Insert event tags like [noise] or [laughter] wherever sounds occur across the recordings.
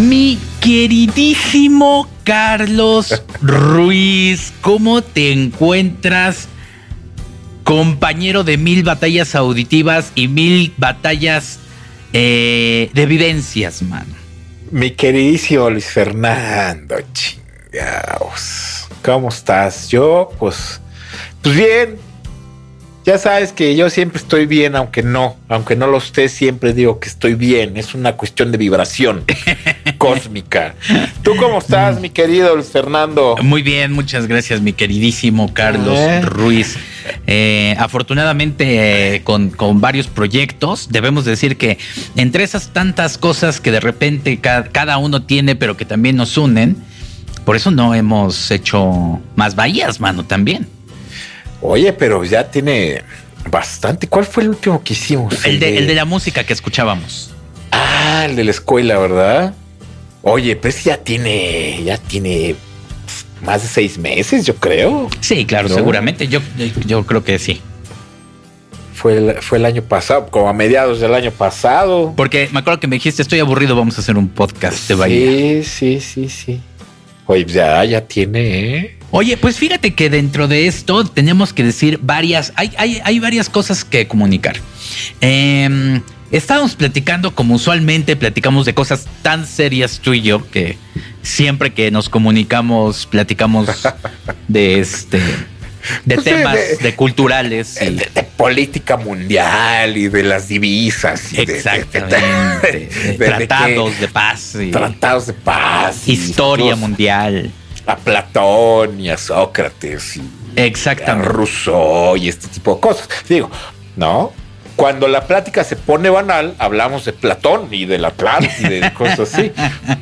Mi queridísimo Carlos Ruiz, ¿cómo te encuentras? Compañero de mil batallas auditivas y mil batallas eh, de vivencias, mano. Mi queridísimo Luis Fernando, chingados. ¿Cómo estás? Yo, pues, pues bien, ya sabes que yo siempre estoy bien, aunque no, aunque no lo esté, siempre digo que estoy bien. Es una cuestión de vibración [laughs] cósmica. ¿Tú cómo estás, mi querido Luis Fernando? Muy bien, muchas gracias, mi queridísimo Carlos Eh. Ruiz. Eh, afortunadamente, eh, con, con varios proyectos, debemos decir que entre esas tantas cosas que de repente ca- cada uno tiene, pero que también nos unen, por eso no hemos hecho más bahías, mano, también. Oye, pero ya tiene bastante. ¿Cuál fue el último que hicimos? El de, el de la música que escuchábamos. Ah, el de la escuela, ¿verdad? Oye, pues ya tiene, ya tiene más de seis meses, yo creo. Sí, claro, ¿No? seguramente. Yo, yo, creo que sí. Fue el, fue el año pasado, como a mediados del año pasado. Porque me acuerdo que me dijiste, estoy aburrido, vamos a hacer un podcast de bahía. Sí, sí, sí, sí. Oye, pues ya, ya tiene, ¿eh? Oye, pues fíjate que dentro de esto tenemos que decir varias, hay, hay, hay varias cosas que comunicar. Eh, estábamos platicando como usualmente platicamos de cosas tan serias tú y yo que siempre que nos comunicamos platicamos [laughs] de este de Pues temas de- de, culturales y- De, de política mundial y de las divisas. y exactamente [laughs] tratados de paz y Tratados de paz. historia mundial A Platón y a Sócrates y a exactamente Rousseau y este tipo de cosas. Digo, ¿no? Cuando la plática se pone banal, hablamos de Platón y de la Atlántida y de [laughs] cosas así,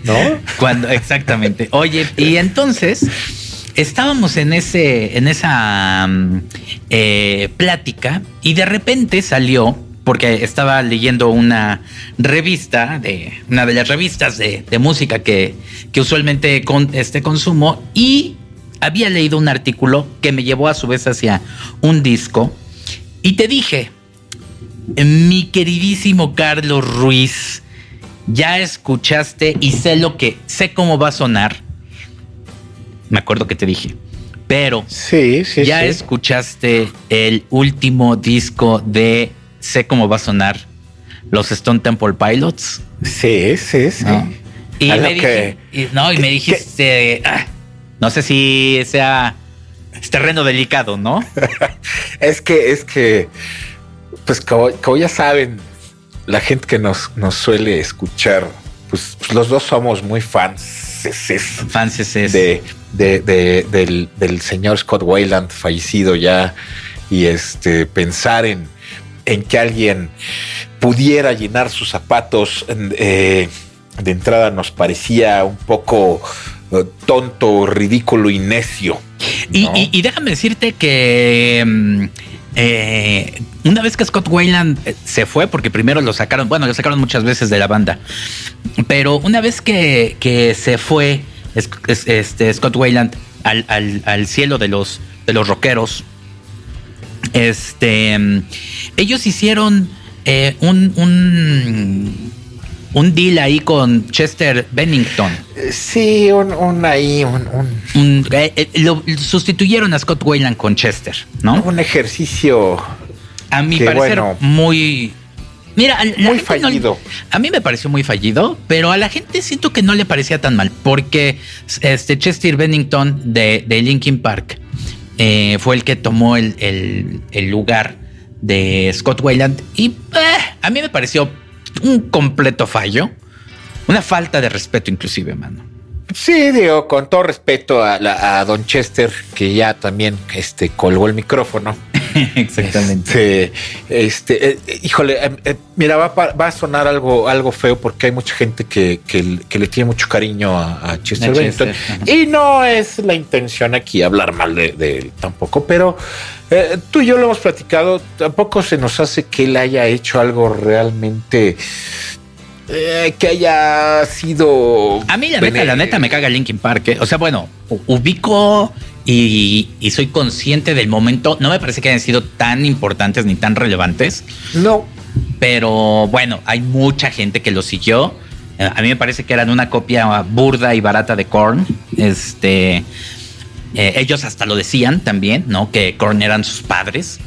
¿no? Cuando, exactamente. Oye, y entonces estábamos en ese, en esa mm, eh, plática y de repente salió, porque estaba leyendo una revista de una de las revistas de, de música que, que usualmente con, este consumo y había leído un artículo que me llevó a su vez hacia un disco y te dije, mi queridísimo Carlos Ruiz, ya escuchaste y sé lo que, sé cómo va a sonar. Me acuerdo que te dije, pero Sí, sí, ya sí. escuchaste el último disco de Sé cómo va a sonar los Stone Temple Pilots. Sí, sí, sí. ¿no? Y me dije, que- y- no, y me dijiste, ah, no sé si sea es terreno delicado, ¿no? [laughs] Es que, es que, pues como, como ya saben, la gente que nos, nos suele escuchar, pues, pues los dos somos muy fans Fanses es. de, de- de- del, del señor Scott Wayland fallecido ya y este pensar en, en que alguien pudiera llenar sus zapatos eh, de entrada nos parecía un poco eh, tonto, ridículo y necio. Y, ¿no? y- y déjame decirte que mm, eh, una vez que Scott Wayland eh, se fue, porque primero lo sacaron, bueno, lo sacaron muchas veces de la banda, pero una vez que, que se fue es- es- este, Scott Wayland al, al- al cielo de los, de los rockeros, este, mm, ellos hicieron eh, un, un, un deal ahí con Chester Bennington. Sí, un, un ahí, un, un- eh, eh, lo sustituyeron a Scott Wayland con Chester, ¿no? un ejercicio A mi parecer, bueno. muy. Mira, a la muy no- fallido. a mí me pareció muy fallido, pero a la gente siento que no le parecía tan mal, porque este Chester Bennington de, de Linkin Park eh, fue el que tomó el, el- lugar de Scott Wayland y eh, a mí me pareció un completo fallo, una falta de respeto inclusive, mano. Sí, digo, con todo respeto a, la- a Don Chester, que ya también este, colgó el micrófono. [laughs] Este, este, eh, híjole, eh, eh, mira, va, a pa- va a sonar algo, algo feo porque hay mucha gente que, que- que le tiene mucho cariño a, a Chester. Chester. Y no es la intención aquí hablar mal de, de él tampoco, pero eh, tú y yo lo hemos platicado, tampoco se nos hace que él haya hecho algo realmente eh, que haya sido... A mí la neta, la neta me caga Linkin Park. ¿eh? O sea, bueno, ubico y, y soy consciente del momento. No me parece que hayan sido tan importantes ni tan relevantes. No, Pero bueno, hay mucha gente que lo siguió. a mí me parece que eran una copia burda y barata de Korn. Este, eh, ellos hasta lo decían también, ¿no? Que Korn eran sus padres.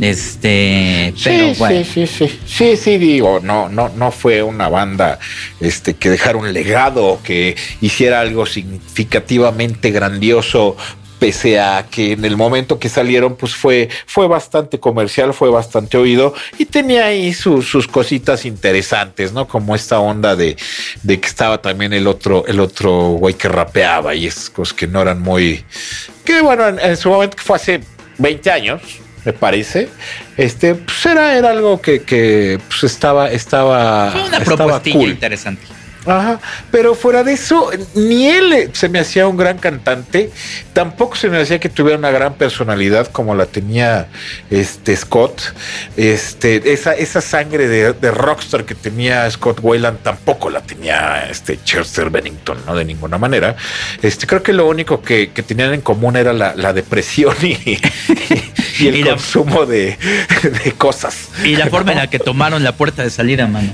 Este, sí, sí, sí, sí, sí, sí, digo, no, no, no fue una banda, este, que dejara un legado, que hiciera algo significativamente grandioso pese a que en el momento que salieron, pues fue, fue bastante comercial, fue bastante oído y tenía ahí sus cositas interesantes, ¿no? Como esta onda de, de que estaba también el otro, el otro güey que rapeaba y esas cosas que no eran muy, que bueno, en, su momento que fue hace 20 años, me parece. Este, pues era, era algo que, que pues estaba, estaba, Fue una estaba interesante. Ajá, pero fuera de eso, ni él se me hacía un gran cantante, tampoco se me hacía que tuviera una gran personalidad como la tenía este Scott. Este, esa, esa sangre de, rockstar que tenía Scott Wayland tampoco la tenía este Chester Bennington, ¿no? De ninguna manera. Este, creo que lo único que, tenían en común era la, depresión y, [laughs] el consumo de, de cosas. Y la forma en la que tomaron la puerta de salida, mano.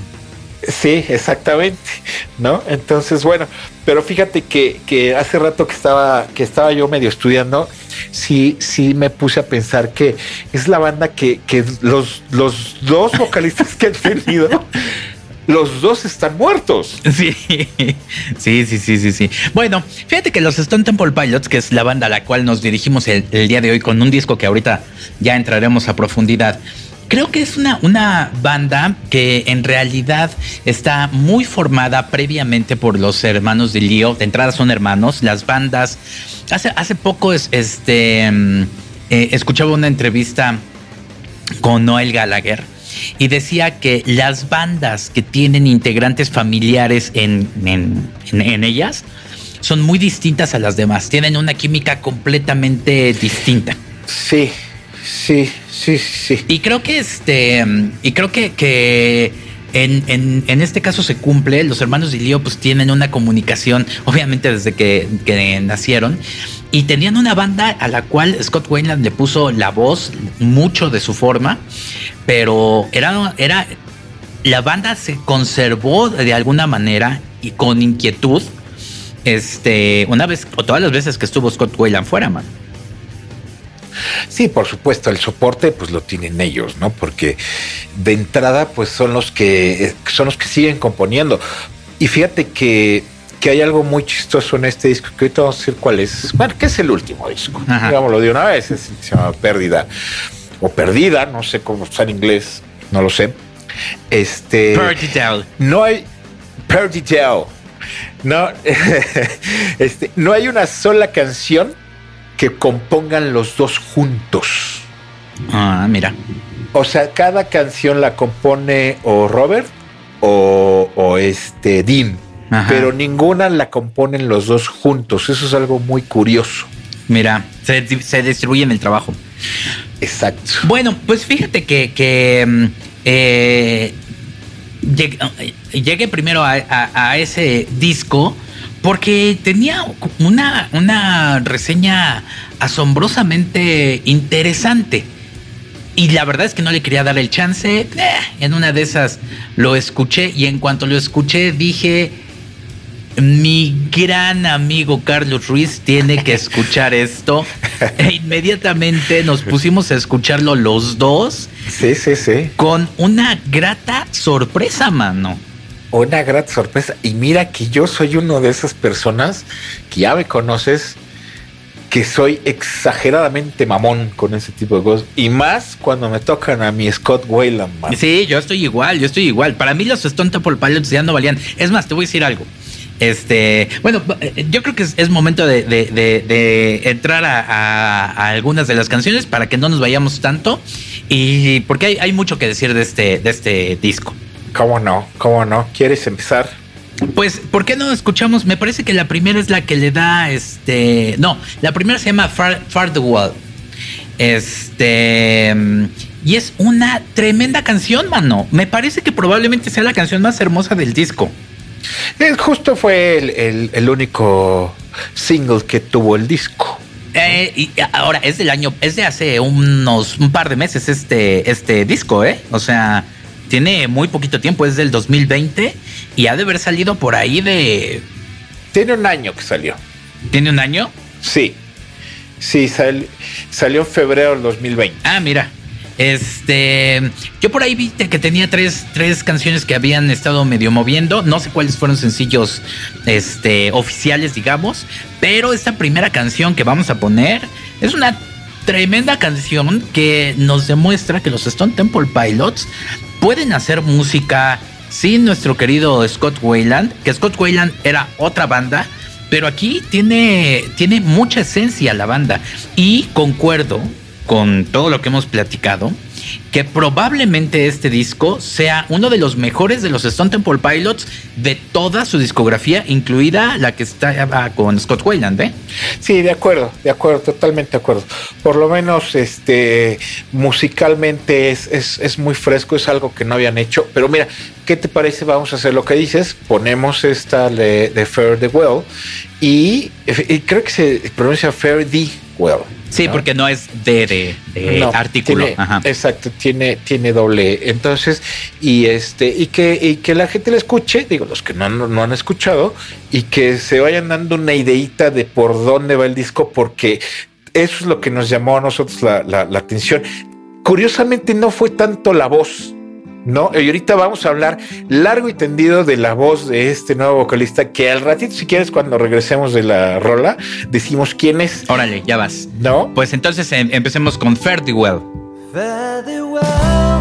Sí, exactamente, ¿no? Entonces, bueno, pero fíjate que, hace rato que estaba, que estaba yo medio estudiando, sí, sí me puse a pensar que es la banda que, que los, los dos vocalistas que han tenido [laughs] los dos están muertos. [laughs] Sí, sí, sí, sí, sí, sí. Bueno, fíjate que los Stone Temple Pilots, que es la banda a la cual nos dirigimos el, día de hoy con un disco que ahorita ya entraremos a profundidad, Creo que es una, una banda que en realidad está muy formada previamente por los hermanos de Leo. De entrada son hermanos. Las bandas. Hace, hace poco este, mm, eh, escuchaba una entrevista con Noel Gallagher y decía que las bandas que tienen integrantes familiares en, en, ellas son muy distintas a las demás. Tienen una química completamente distinta. Sí, sí, Sí, sí. Y creo que este. Y creo que, que en, este caso se cumple. Los hermanos de Lío pues tienen una comunicación, obviamente desde que, nacieron. Y tenían una banda a la cual Scott Wayland le puso la voz, mucho de su forma. Pero era, era. La banda se conservó de alguna manera y con inquietud. Este, una vez o todas las veces que estuvo Scott Wayland fuera, man. Sí, por supuesto, el soporte pues lo tienen ellos, ¿no? Porque de entrada pues son los que eh, son los que siguen componiendo. Y fíjate que, que hay algo muy chistoso en este disco que ahorita vamos a decir cuál es. Bueno, que es el último disco. Digámoslo de una vez, se llama Pérdida o Perdida, no sé cómo está en inglés, no lo sé. Este No hay Perdida. No, [laughs] este, no hay una sola canción que compongan los dos juntos. Ah, mira. O sea, cada canción la compone o Robert o, este Dean, pero ninguna la componen los dos juntos. Eso es algo muy curioso. Mira, se, se distribuyen el trabajo. Exacto. Bueno, pues fíjate que, mm, eh, llegué, primero a, ese disco porque tenía una, una reseña asombrosamente interesante. Y la verdad es que no le quería dar el chance. Eh, en una de esas lo escuché y en cuanto lo escuché dije, mi gran amigo Carlos Ruiz tiene que escuchar esto. E inmediatamente nos pusimos a escucharlo los dos. Sí, sí, sí. Con una grata sorpresa, mano una gran sorpresa. Y mira que yo soy uno de esas personas que ya me conoces, que soy exageradamente mamón con ese tipo de cosas. Y más cuando me tocan a mi Scott Wayland. Sí, yo estoy igual, yo estoy igual. Para mí los Stone Temple Pilots ya no valían. Es más, te voy a decir algo. Este, bueno, yo creo que es, momento de, entrar a, algunas de las canciones para que no nos vayamos tanto y porque hay, hay mucho que decir de este, de este disco. ¿Cómo no? ¿Cómo no? ¿Quieres empezar? Pues, ¿por qué no escuchamos? Me parece que la primera es la que le da este. No, la primera se llama Far, the Wall. Este. Y es una tremenda canción, mano. Me parece que probablemente sea la canción más hermosa del disco. Es, justo fue el, único single que tuvo el disco. Eh, y ahora es del año, es de hace unos un par de meses este, este disco, ¿eh? O sea, tiene muy poquito tiempo, es del 2020 y ha de haber salido por ahí de... Tiene un año que salió. ¿Tiene un año? Sí. Sí, salió en febrero del 2020. Ah, mira. Este, yo por ahí vi que tenía tres, tres canciones que habían estado medio moviendo. No sé cuáles fueron sencillos este, oficiales, digamos. Pero esta primera canción que vamos a poner es una tremenda canción que nos demuestra que los Stone Temple Pilots pueden hacer música sin nuestro querido Scott Wayland, que Scott Wayland era otra banda, pero aquí tiene, tiene mucha esencia la banda. Y concuerdo con todo lo que hemos platicado, que probablemente este disco sea uno de los mejores de los Stone Temple Pilots de toda su discografía, incluida la que está con Scott Wayland, ¿eh? Sí, de acuerdo, de acuerdo, totalmente de acuerdo. Por lo menos este musicalmente es, es, muy fresco, es algo que no habían hecho. Pero mira, ¿qué te parece? Vamos a hacer lo que dices, ponemos esta de, Fair the Well y, y creo que se pronuncia Fair the Well. Sí, porque no es de, de, artículo. Exacto, tiene, tiene doble. Entonces, y este, y que, y que la gente la escuche, digo, los que no, no, han escuchado, y que se vayan dando una ideita de por dónde va el disco, porque eso es lo que nos llamó a nosotros la, la atención. Curiosamente no fue tanto la voz, ¿no? Y ahorita vamos a hablar largo y tendido de la voz de este nuevo vocalista que al ratito, si quieres, cuando regresemos de la rola, decimos quién es. Órale, ya vas. ¿No? Pues entonces em, empecemos con Ferdiwell. estoy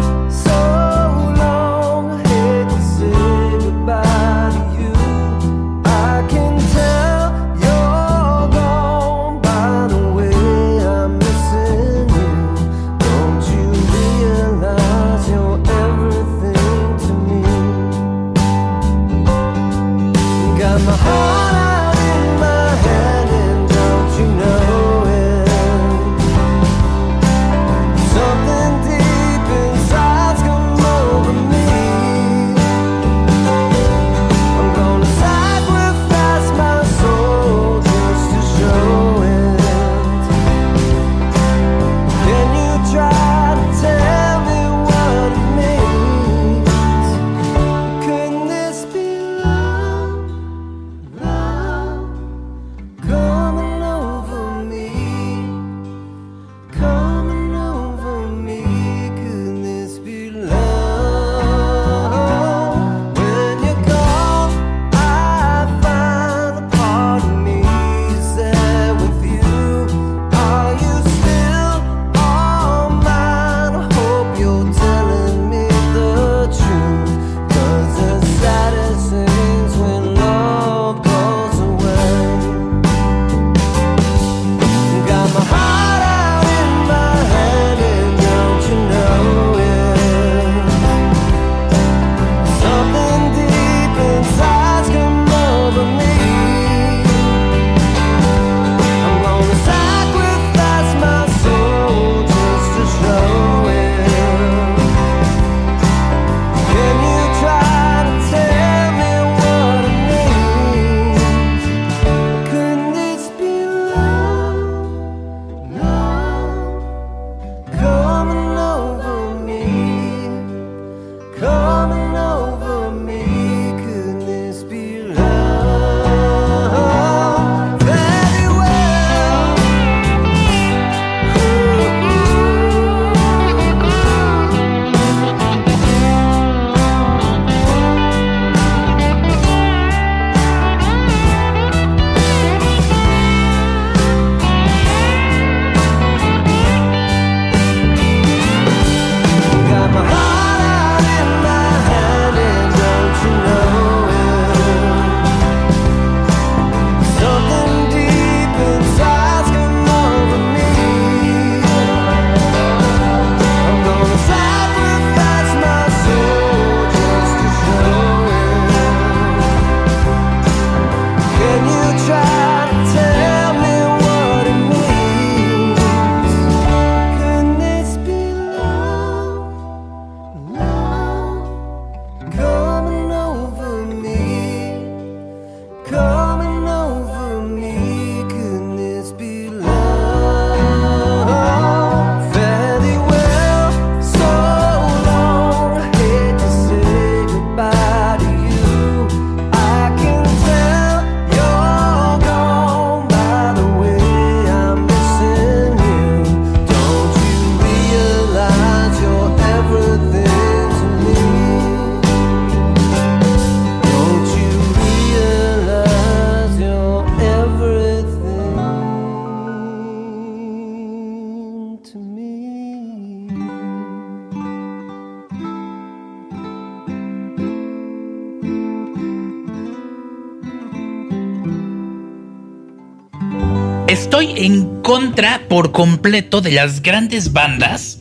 por completo de las grandes bandas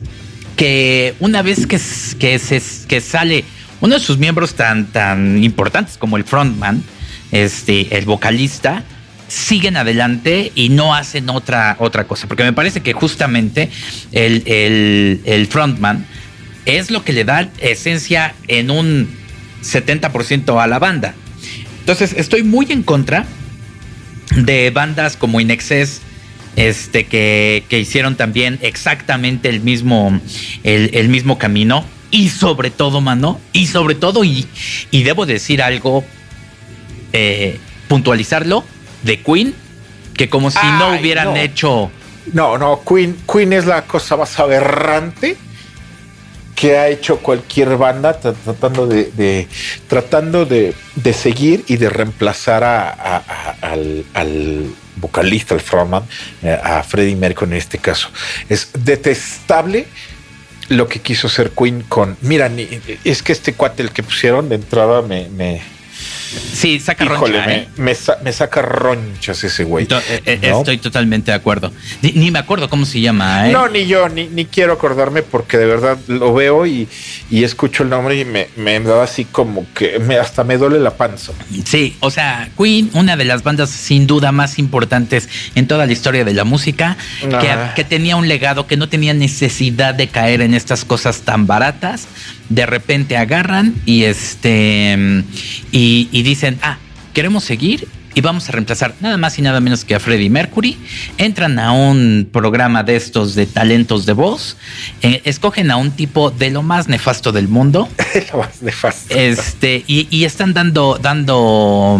que una vez que, que, sale uno de sus miembros tan, tan importantes como el frontman, este, el vocalista, siguen adelante y no hacen otra, otra cosa. Porque me parece que justamente el, el, el frontman es lo que le da esencia en un 70% a la banda. Entonces, estoy muy en contra de bandas como Inexcess, este, que, que hicieron también exactamente el mismo, el, el, mismo camino. Y sobre todo, mano, y sobre todo, y, y debo decir algo, eh, puntualizarlo, de Queen, que como si Ay, no hubieran no. hecho... No, no, Queen, Queen es la cosa más aberrante que ha hecho cualquier banda tratando de, de tratando de, de, seguir y de reemplazar a, a, a, al, al, vocalista, al frontman, eh, a Freddie Mercury en este caso. Es detestable lo que quiso hacer Queen con. Mira, es que este cuate, el que pusieron de entrada, me Sí, saca Híjole, roncha, ¿eh? me, sa me, saca ronchas ese güey. To- eh, ¿no? Estoy totalmente de acuerdo. Ni, ni, me acuerdo cómo se llama, ¿eh? No, ni yo, ni, ni quiero acordarme porque de verdad lo veo y, y escucho el nombre y me, me, da así como que me, hasta me duele la panza. Sí, o sea, Queen, una de las bandas sin duda más importantes en toda la historia de la música, que, que, tenía un legado que no tenía necesidad de caer en estas cosas tan baratas. De repente agarran y este y, y dicen, ah, queremos seguir y vamos a reemplazar nada más y nada menos que a Freddie Mercury. Entran a un programa de estos de talentos de voz, eh, escogen a un tipo de lo más nefasto del mundo. [laughs] lo más nefasto. Este, y, y, están dando, dando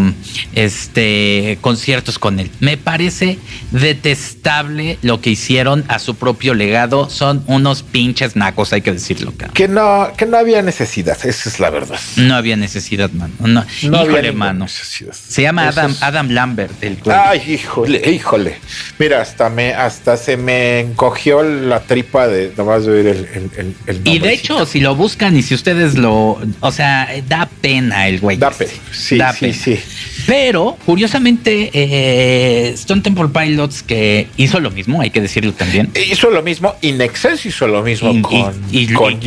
este, conciertos con él. Me parece detestable lo que hicieron a su propio legado. Son unos pinches nacos, hay que decirlo. Cara. Que no, que no había necesidad, esa es la verdad. No había necesidad, mano. No, no híjole, había mano. Necesidad. Se llama Adam, Adam Lambert, el güey. Ay, híjole, híjole. Mira, hasta me, hasta se me encogió la tripa de nomás de oír el, el, el Y de hecho, si lo buscan y si ustedes lo, o sea, da pena el güey. Da pena, sí, da sí, pena. sí. Pero, curiosamente, eh, Stone Temple Pilots, que hizo lo mismo, hay que decirlo también. Hizo lo mismo, Inexcess hizo lo mismo y, con, y, y, con,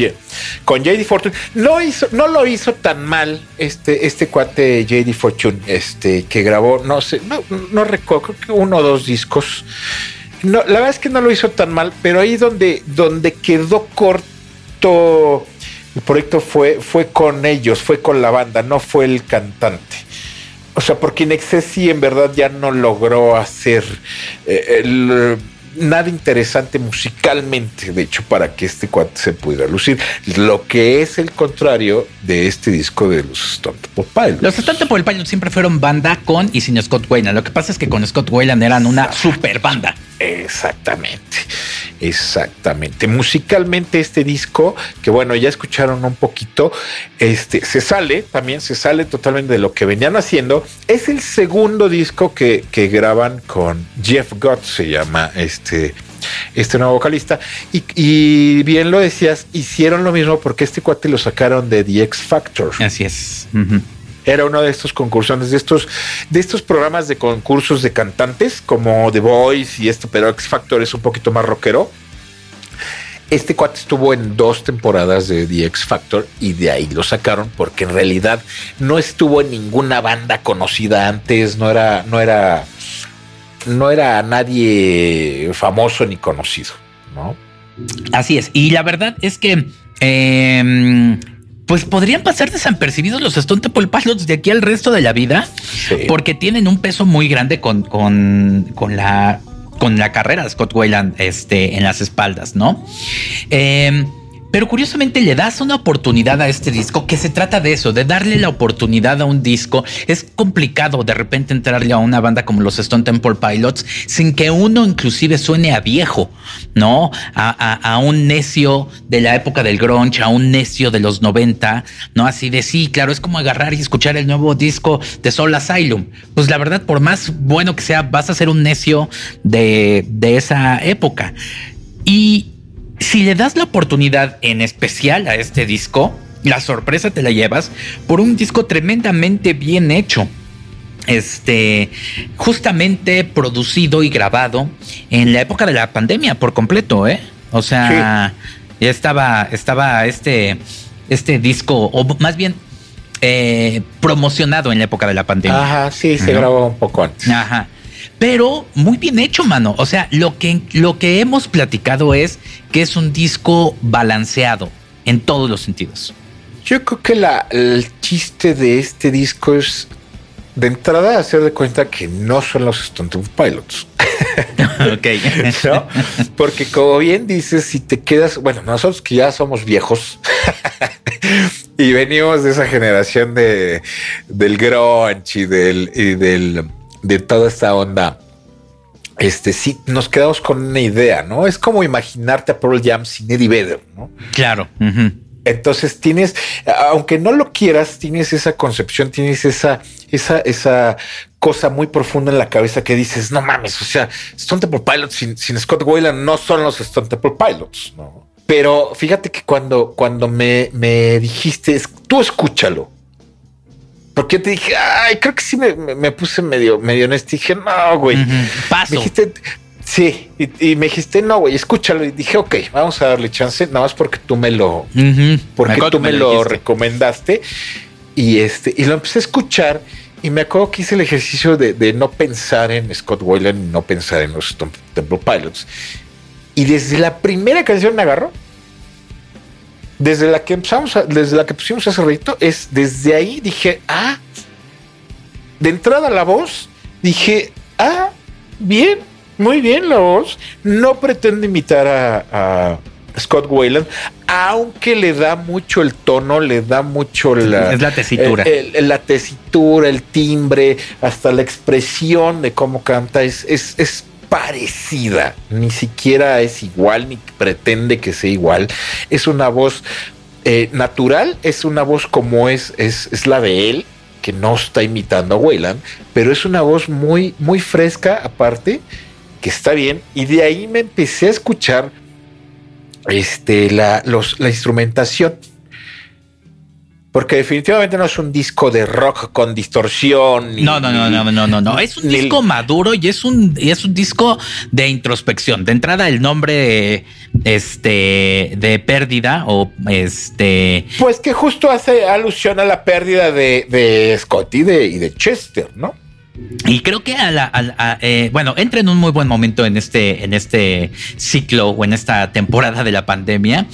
con JD Fortune. No, hizo, no lo hizo tan mal este, este cuate JD Fortune, este, que grabó, no sé, no, no recuerdo, creo que uno o dos discos. No, la verdad es que no lo hizo tan mal, pero ahí donde, donde quedó corto el proyecto fue, fue con ellos, fue con la banda, no fue el cantante. O sea, porque Inexcess sí en verdad ya no logró hacer eh, el, nada interesante musicalmente, de hecho, para que este cuate se pudiera lucir. Lo que es el contrario de este disco de los Stone Temple Pilots. Los Stone Temple Pilots siempre fueron banda con y sin Scott Weiland. Lo que pasa es que con Scott Weiland eran una super banda. Exactamente, exactamente. Musicalmente este disco, que bueno, ya escucharon un poquito, este, se sale, también se sale totalmente de lo que venían haciendo. Es el segundo disco que, que graban con Jeff Gott, se llama este, este nuevo vocalista. Y, y, bien lo decías, hicieron lo mismo porque este cuate lo sacaron de The X Factor. Así es. Uh -huh era uno de estos concursantes, de estos, de estos programas de concursos de cantantes, como The Voice y esto, pero X Factor es un poquito más rockero. Este cuate estuvo en dos temporadas de The X Factor y de ahí lo sacaron porque en realidad no estuvo en ninguna banda conocida antes, no era, no era, no era nadie famoso ni conocido, ¿no? Así es. Y la verdad es que eh, pues podrían pasar desapercibidos los Stone Temple Pilots de aquí al resto de la vida, sí. porque tienen un peso muy grande con, con, con, la, con la carrera de Scott Weiland este, en las espaldas, ¿no? Eh, pero curiosamente le das una oportunidad a este disco que se trata de eso, de darle la oportunidad a un disco. Es complicado de repente entrarle a una banda como los Stone Temple Pilots sin que uno inclusive suene a viejo, ¿no? A, un necio de la época del grunge, a un necio de los 90, ¿no? Así de sí, claro, es como agarrar y escuchar el nuevo disco de Soul Asylum. Pues la verdad, por más bueno que sea, vas a ser un necio de, de esa época. Y si le das la oportunidad en especial a este disco, la sorpresa te la llevas por un disco tremendamente bien hecho. este, justamente producido y grabado en la época de la pandemia por completo, ¿eh? O sea, ya estaba, estaba este, este disco, o más bien eh, promocionado en la época de la pandemia. Ajá, sí, se grabó un poco antes. Ajá. Pero muy bien hecho, mano. O sea, lo que, lo que hemos platicado es que es un disco balanceado en todos los sentidos. Yo creo que la, el chiste de este disco es de entrada hacer de cuenta que no son los Stone Pilots. [laughs] ok. [laughs] ¿No? Porque como bien dices, si te quedas, bueno, nosotros que ya somos viejos [laughs] y venimos de esa generación de del grunge y del, y del de toda esta onda. Este sí, nos quedamos con una idea, ¿no? Es como imaginarte a Pearl Jam sin Eddie Vedder, ¿no? Claro. Entonces tienes, aunque no lo quieras, tienes esa concepción, tienes esa, esa, esa cosa muy profunda en la cabeza que dices, no mames, o sea, Stone Temple Pilots sin, Scott Wayland no son los Stone Temple Pilots, ¿no? Pero fíjate que cuando, cuando me, me dijiste, tú escúchalo, porque te dije, ay, creo que sí me, puse medio, medio honesto. Y dije, no, güey. Paso. Me dijiste, sí. Y, me dijiste, no, güey, escúchalo. Y dije, ok, vamos a darle chance, nada más porque tú me lo, porque tú me, lo, recomendaste. Y este, y lo empecé a escuchar. Y me acuerdo que hice el ejercicio de, no pensar en Scott Weiland y no pensar en los Temple Pilots. Y desde la primera canción me agarró desde la que empezamos, desde la que pusimos ese rito, es desde ahí dije, ah, de entrada la voz, dije, ah, bien, muy bien la voz. No pretende imitar a, Scott Wayland, aunque le da mucho el tono, le da mucho la, es la tesitura. la tesitura, el timbre, hasta la expresión de cómo canta, es, es, es parecida, ni siquiera es igual, ni pretende que sea igual. Es una voz eh, natural, es una voz como es, es, la de él, que no está imitando a Wayland, pero es una voz muy, muy fresca aparte, que está bien. Y de ahí me empecé a escuchar este, la, los, la instrumentación porque definitivamente no es un disco de rock con distorsión. no, no, no, no, no, no, no. Es un disco maduro y es un, y es un disco de introspección. De entrada, el nombre este, de pérdida o este. Pues que justo hace alusión a la pérdida de, de Scott y de, y de Chester, ¿no? Y creo que a la, eh, bueno, entra en un muy buen momento en este, en este ciclo o en esta temporada de la pandemia,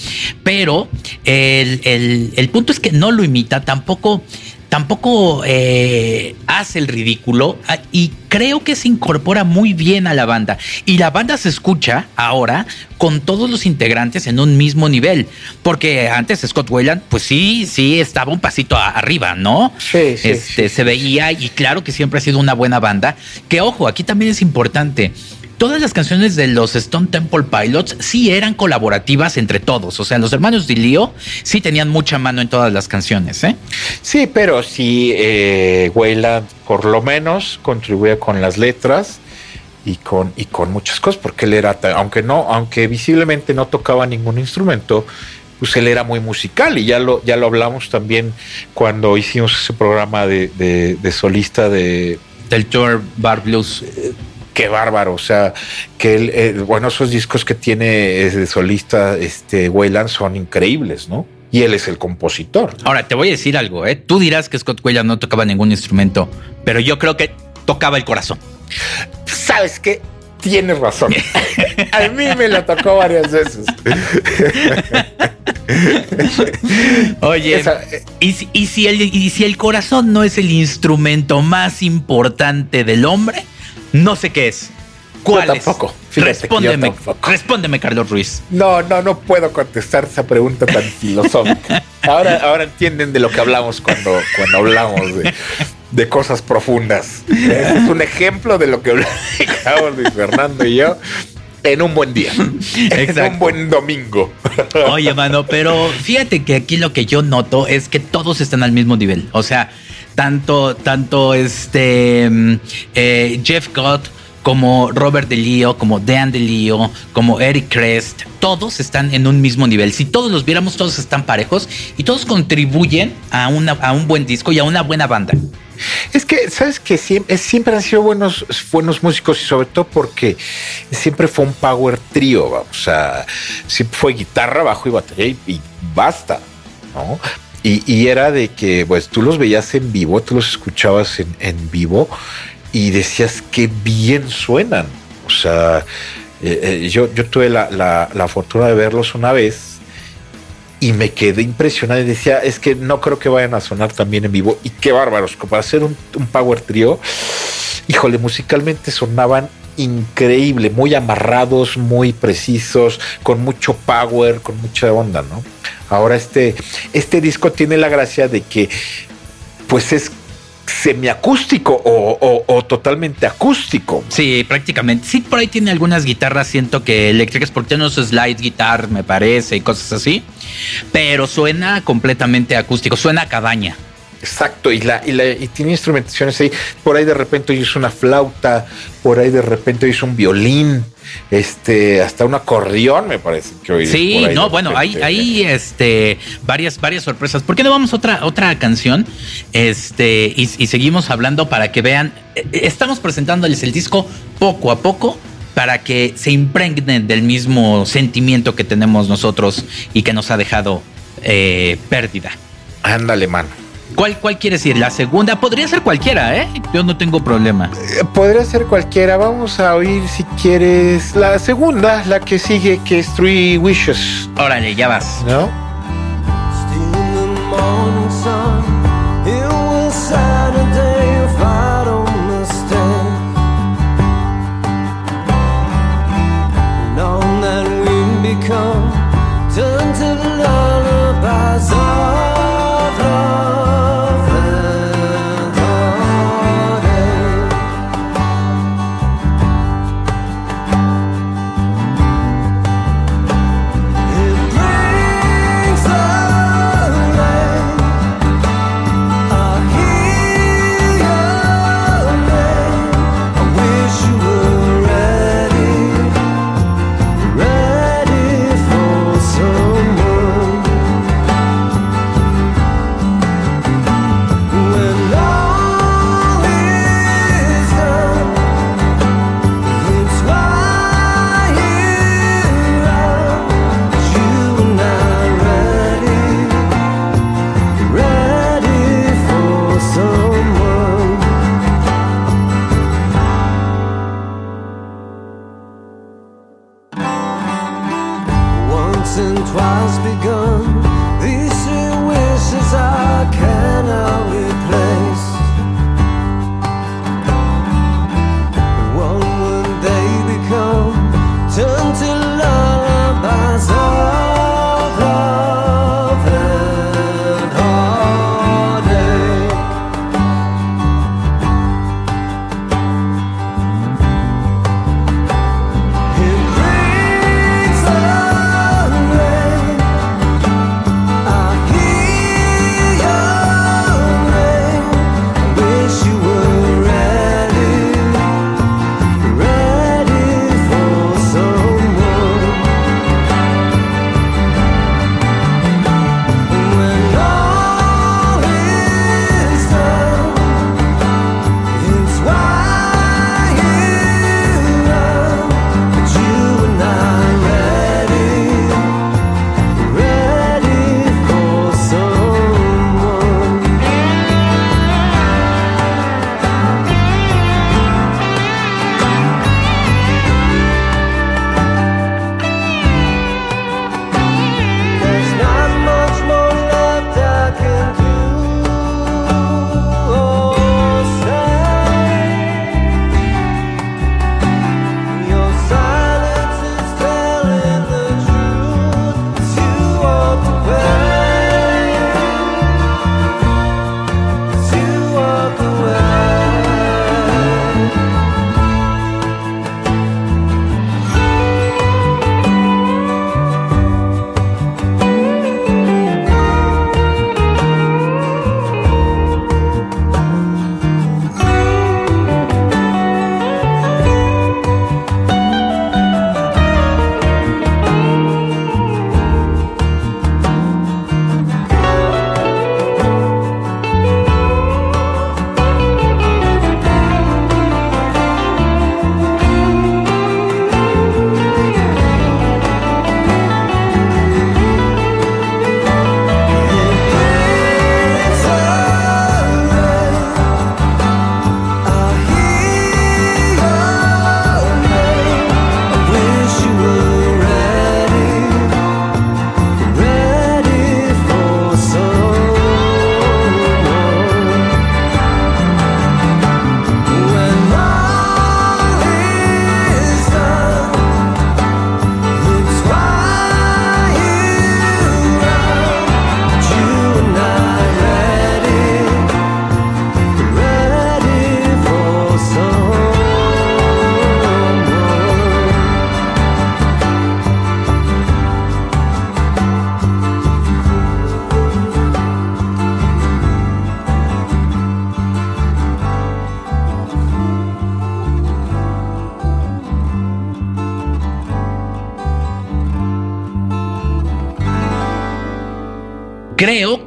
pero el, el punto es que no lo imita, tampoco tampoco eh, hace el ridículo ah, y creo que se incorpora muy bien a la banda. Y la banda se escucha ahora con todos los integrantes en un mismo nivel, porque antes Scott Wayland, pues sí, sí, estaba un pasito arriba, ¿no? Sí, sí, este, Se veía y claro que siempre ha sido una buena banda, que ojo, aquí también es importante todas las canciones de los Stone Temple Pilots sí eran colaborativas entre todos. O sea, los hermanos Leo sí tenían mucha mano en todas las canciones, ¿eh? Sí, pero sí, eh, Wayland por lo menos contribuía con las letras y con, y con muchas cosas, porque él era, aunque no, aunque visiblemente no tocaba ningún instrumento, pues él era muy musical y ya lo, ya lo hablamos también cuando hicimos ese programa de, solista de... Del Tour Bar Blues. Eh, qué bárbaro. O sea, que él, eh, bueno, esos discos que tiene de solista, este Wayland son increíbles, ¿no? Y él es el compositor. Ahora, te voy a decir algo, ¿eh? Tú dirás que Scott Wayland no tocaba ningún instrumento, pero yo creo que tocaba el corazón. ¿Sabes qué? Tienes razón. [laughs] a mí me la tocó varias veces. Oye, eh, ¿y, si, y, si el, ¿y si el corazón no es el instrumento más importante del hombre? No sé qué es. ¿Cuál tampoco. respóndeme, respóndeme, Carlos Ruiz. No, no, no puedo contestar esa pregunta tan [laughs] filosófica. Ahora, ahora entienden de lo que hablamos cuando, cuando hablamos de, cosas profundas. es un ejemplo de lo [laughs] que hablamos Luis Fernando y yo en un buen día. Exacto. En un buen domingo. Oye, mano, pero fíjate que aquí lo que yo noto es que todos están al mismo nivel. O sea, tanto, tanto este mm, eh, Jeff Gott como Robert DeLeo, como Dan DeLeo, como Eric Crest, todos están en un mismo nivel. Si todos los viéramos, todos están parejos y todos contribuyen a, una, a un buen disco y a una buena banda. Es que, ¿sabes que siempre, han sido buenos, buenos músicos y sobre todo porque siempre fue un power trío, vamos, o sea, siempre fue guitarra, bajo y batería y, basta, ¿no? Y, era de que, pues, tú los veías en vivo, tú los escuchabas en, vivo y decías que bien suenan. O sea, eh, eh, yo, yo tuve la, la fortuna de verlos una vez y me quedé impresionado y decía, es que no creo que vayan a sonar también en vivo. Y qué bárbaros, como para hacer un, power trio, híjole, musicalmente sonaban increíble, muy amarrados, muy precisos, con mucho power, con mucha onda, ¿no? Ahora este, este disco tiene la gracia de que pues es semiacústico o, o, totalmente acústico. Sí, prácticamente. Sí, por ahí tiene algunas guitarras, siento que eléctricas, porque tiene unos slide guitar, me parece, y cosas así. Pero suena completamente acústico, suena a cabaña. Exacto, y, la, y, la, y tiene instrumentaciones ahí. Por ahí de repente hizo una flauta, por ahí de repente hizo un violín, este, hasta un acordeón, me parece que hoy. Sí, no, bueno, hay, hay este, varias, varias sorpresas. ¿Por qué no vamos a otra, otra canción? Este, y, y seguimos hablando para que vean. Eh, estamos presentándoles el disco poco a poco para que se impregnen del mismo sentimiento que tenemos nosotros y que nos ha dejado eh, pérdida. Ándale, mano. ¿Cuál, ¿Cuál quieres ir? ¿La segunda? Podría ser cualquiera, ¿eh? Yo no tengo problema. Eh, podría ser cualquiera. Vamos a oír, si quieres, la segunda, la que sigue, que es Three Wishes. Órale, ya vas. ¿No?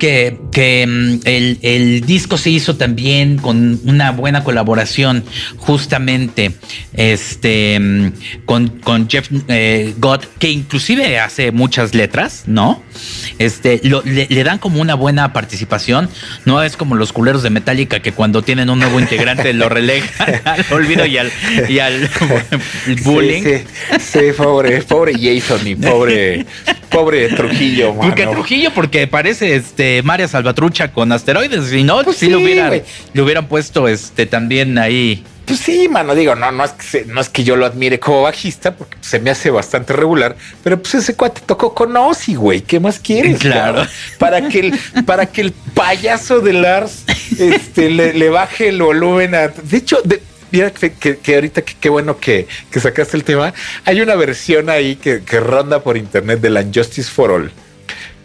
Que, que mm, el, el, disco se hizo también con una buena colaboración, justamente este, mm, con, con Jeff eh, Gott, que inclusive hace muchas letras, ¿no? Este, le, dan como una buena participación. No es como los culeros de Metallica que cuando tienen un nuevo integrante lo relegan [laughs] al olvido y al, y al [laughs] bullying. Sí, pobre, pobre Jason y pobre, [laughs] pobre Trujillo. Porque Trujillo, porque parece este María Salvatrucha con asteroides, no, pues sí, lo hubieran, le hubieran puesto este también ahí pues sí, mano, digo, no, no es que no es que yo lo admire como bajista, porque se me hace bastante regular, pero pues ese cuate tocó con Ozzy, güey. ¿Qué más quieres? Claro. Para que el, para que el payaso de Lars este, le, baje el volumen a. De hecho, mira que, ahorita qué bueno que, sacaste el tema. Hay una versión ahí que, que ronda por internet de la Injustice for All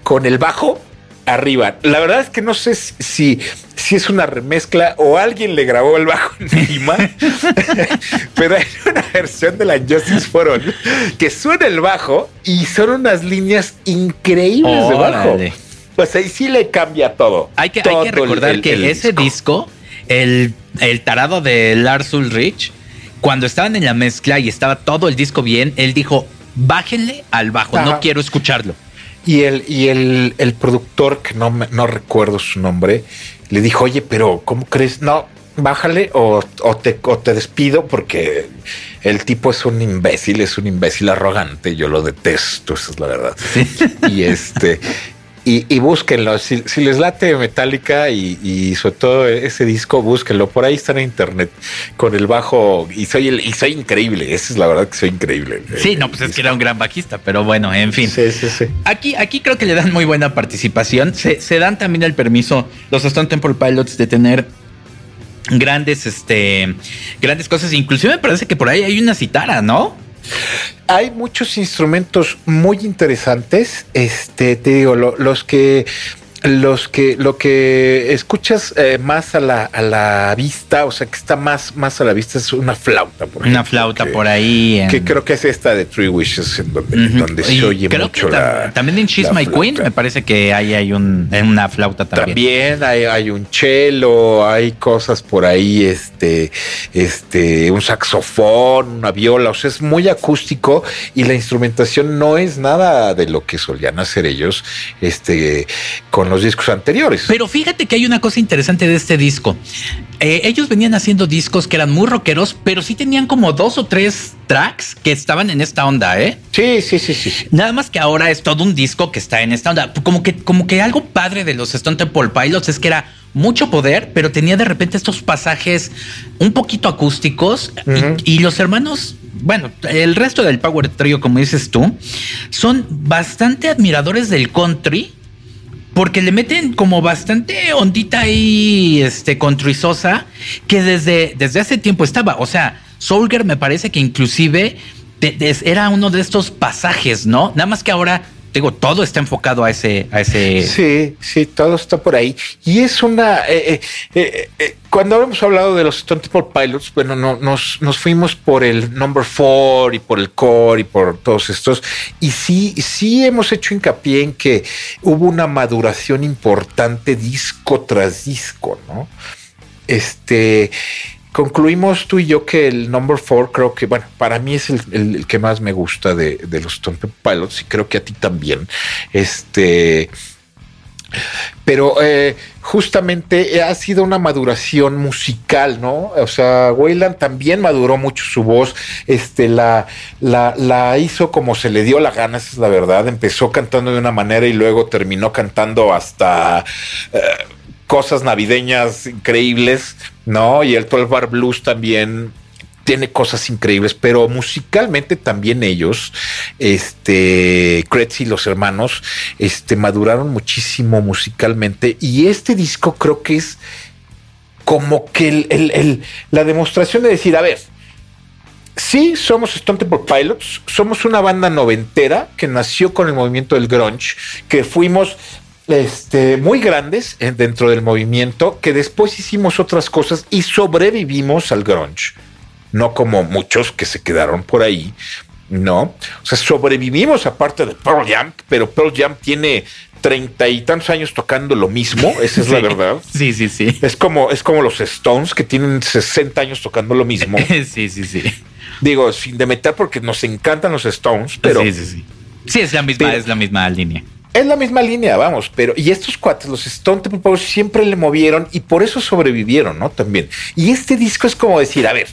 con el bajo arriba. La verdad es que no sé si, si es una remezcla o alguien le grabó el bajo encima, [laughs] pero hay una versión de la Justice for All que suena el bajo y son unas líneas increíbles de bajo. Pues ahí sí le cambia todo. Hay que, recordar que ese disco, el, tarado de Lars Ulrich, cuando estaban en la mezcla y estaba todo el disco bien, él dijo, bájenle al bajo, no quiero escucharlo. Y el, y el, el productor, que no, no recuerdo su nombre, le dijo, oye, pero ¿cómo crees? No, bájale o, o, te, o te despido porque el tipo es un imbécil, es un imbécil arrogante. Yo lo detesto, esa es la verdad. Y este, y, búsquenlo. Si, les late Metallica y, sobre todo ese disco, búsquenlo. Por ahí está en internet con el bajo. Y soy el, y soy increíble. Esa es la verdad que soy increíble. Sí, no, pues es que era un gran bajista, pero bueno, en fin. Sí, sí, sí. Aquí, aquí creo que le dan muy buena participación. Se, se dan también el permiso los Stone Temple Pilots de tener grandes, este, grandes cosas. Inclusive me parece que por ahí hay una citara, ¿no? Hay muchos instrumentos muy interesantes. Este, te digo, los que los que lo que escuchas eh, más a la, a la vista, o sea, que está más, más a la vista es una flauta. Por una flauta por ahí. Que creo que es esta de Three Wishes, en donde, se oye mucho la, También en She's My Queen me parece que ahí hay un, una flauta también. También hay, hay, un cello, hay cosas por ahí, este, este, un saxofón, una viola, o sea, es muy acústico y la instrumentación no es nada de lo que solían hacer ellos, este, con los discos anteriores. Pero fíjate que hay una cosa interesante de este disco. Eh, ellos venían haciendo discos que eran muy rockeros, pero sí tenían como dos o tres tracks que estaban en esta onda, ¿eh? Sí, sí, sí, sí. Nada más que ahora es todo un disco que está en esta onda. Como que, como que algo padre de los Stone Temple Pilots es que era mucho poder, pero tenía de repente estos pasajes un poquito acústicos y, los hermanos bueno, el resto del Power Trio, como dices tú, son bastante admiradores del country porque le meten como bastante ondita ahí, este, contruizosa, que desde, desde hace tiempo estaba. O sea, Solger me parece que inclusive era uno de estos pasajes, ¿no? Nada más que ahora digo, todo está enfocado a ese, a ese. Sí, sí, todo está por ahí. Y es una. Eh, eh, eh, cuando hemos hablado de los Stone Temple Pilots, bueno, no, nos, nos fuimos por el number four y por el core y por todos estos. Y sí, sí hemos hecho hincapié en que hubo una maduración importante disco tras disco, ¿no? Este concluimos tú y yo que el number four creo que, bueno, para mí es el, que más me gusta de, los Stone Pilots y creo que a ti también. Este. Pero eh, justamente ha sido una maduración musical, ¿no? O sea, Wayland también maduró mucho su voz, este, la, la, hizo como se le dio la gana, esa es la verdad. Empezó cantando de una manera y luego terminó cantando hasta eh, cosas navideñas increíbles no, y el 12 Bar Blues también tiene cosas increíbles, pero musicalmente también ellos, este, Kretz y los hermanos, este, maduraron muchísimo musicalmente. Y este disco creo que es como que el, la demostración de decir, a ver, sí somos Stone Temple Pilots, somos una banda noventera que nació con el movimiento del grunge, que fuimos este, muy grandes dentro del movimiento que después hicimos otras cosas y sobrevivimos al grunge. No como muchos que se quedaron por ahí, no. O sea, sobrevivimos aparte de Pearl Jam, pero Pearl Jam tiene treinta y tantos años tocando lo mismo, [laughs] esa es la verdad. Sí, sí, sí. Es como, es como los Stones que tienen 60 años tocando lo mismo. [laughs] sí, sí, sí. Digo, sin demeter porque nos encantan los Stones, pero. Sí, sí, sí. Sí, es la misma, Pero- es la misma línea. Es la misma línea, vamos, pero y estos cuates, los Stone Temple Pilots, siempre le movieron y por eso sobrevivieron, ¿no? También. Y este disco es como decir, a ver,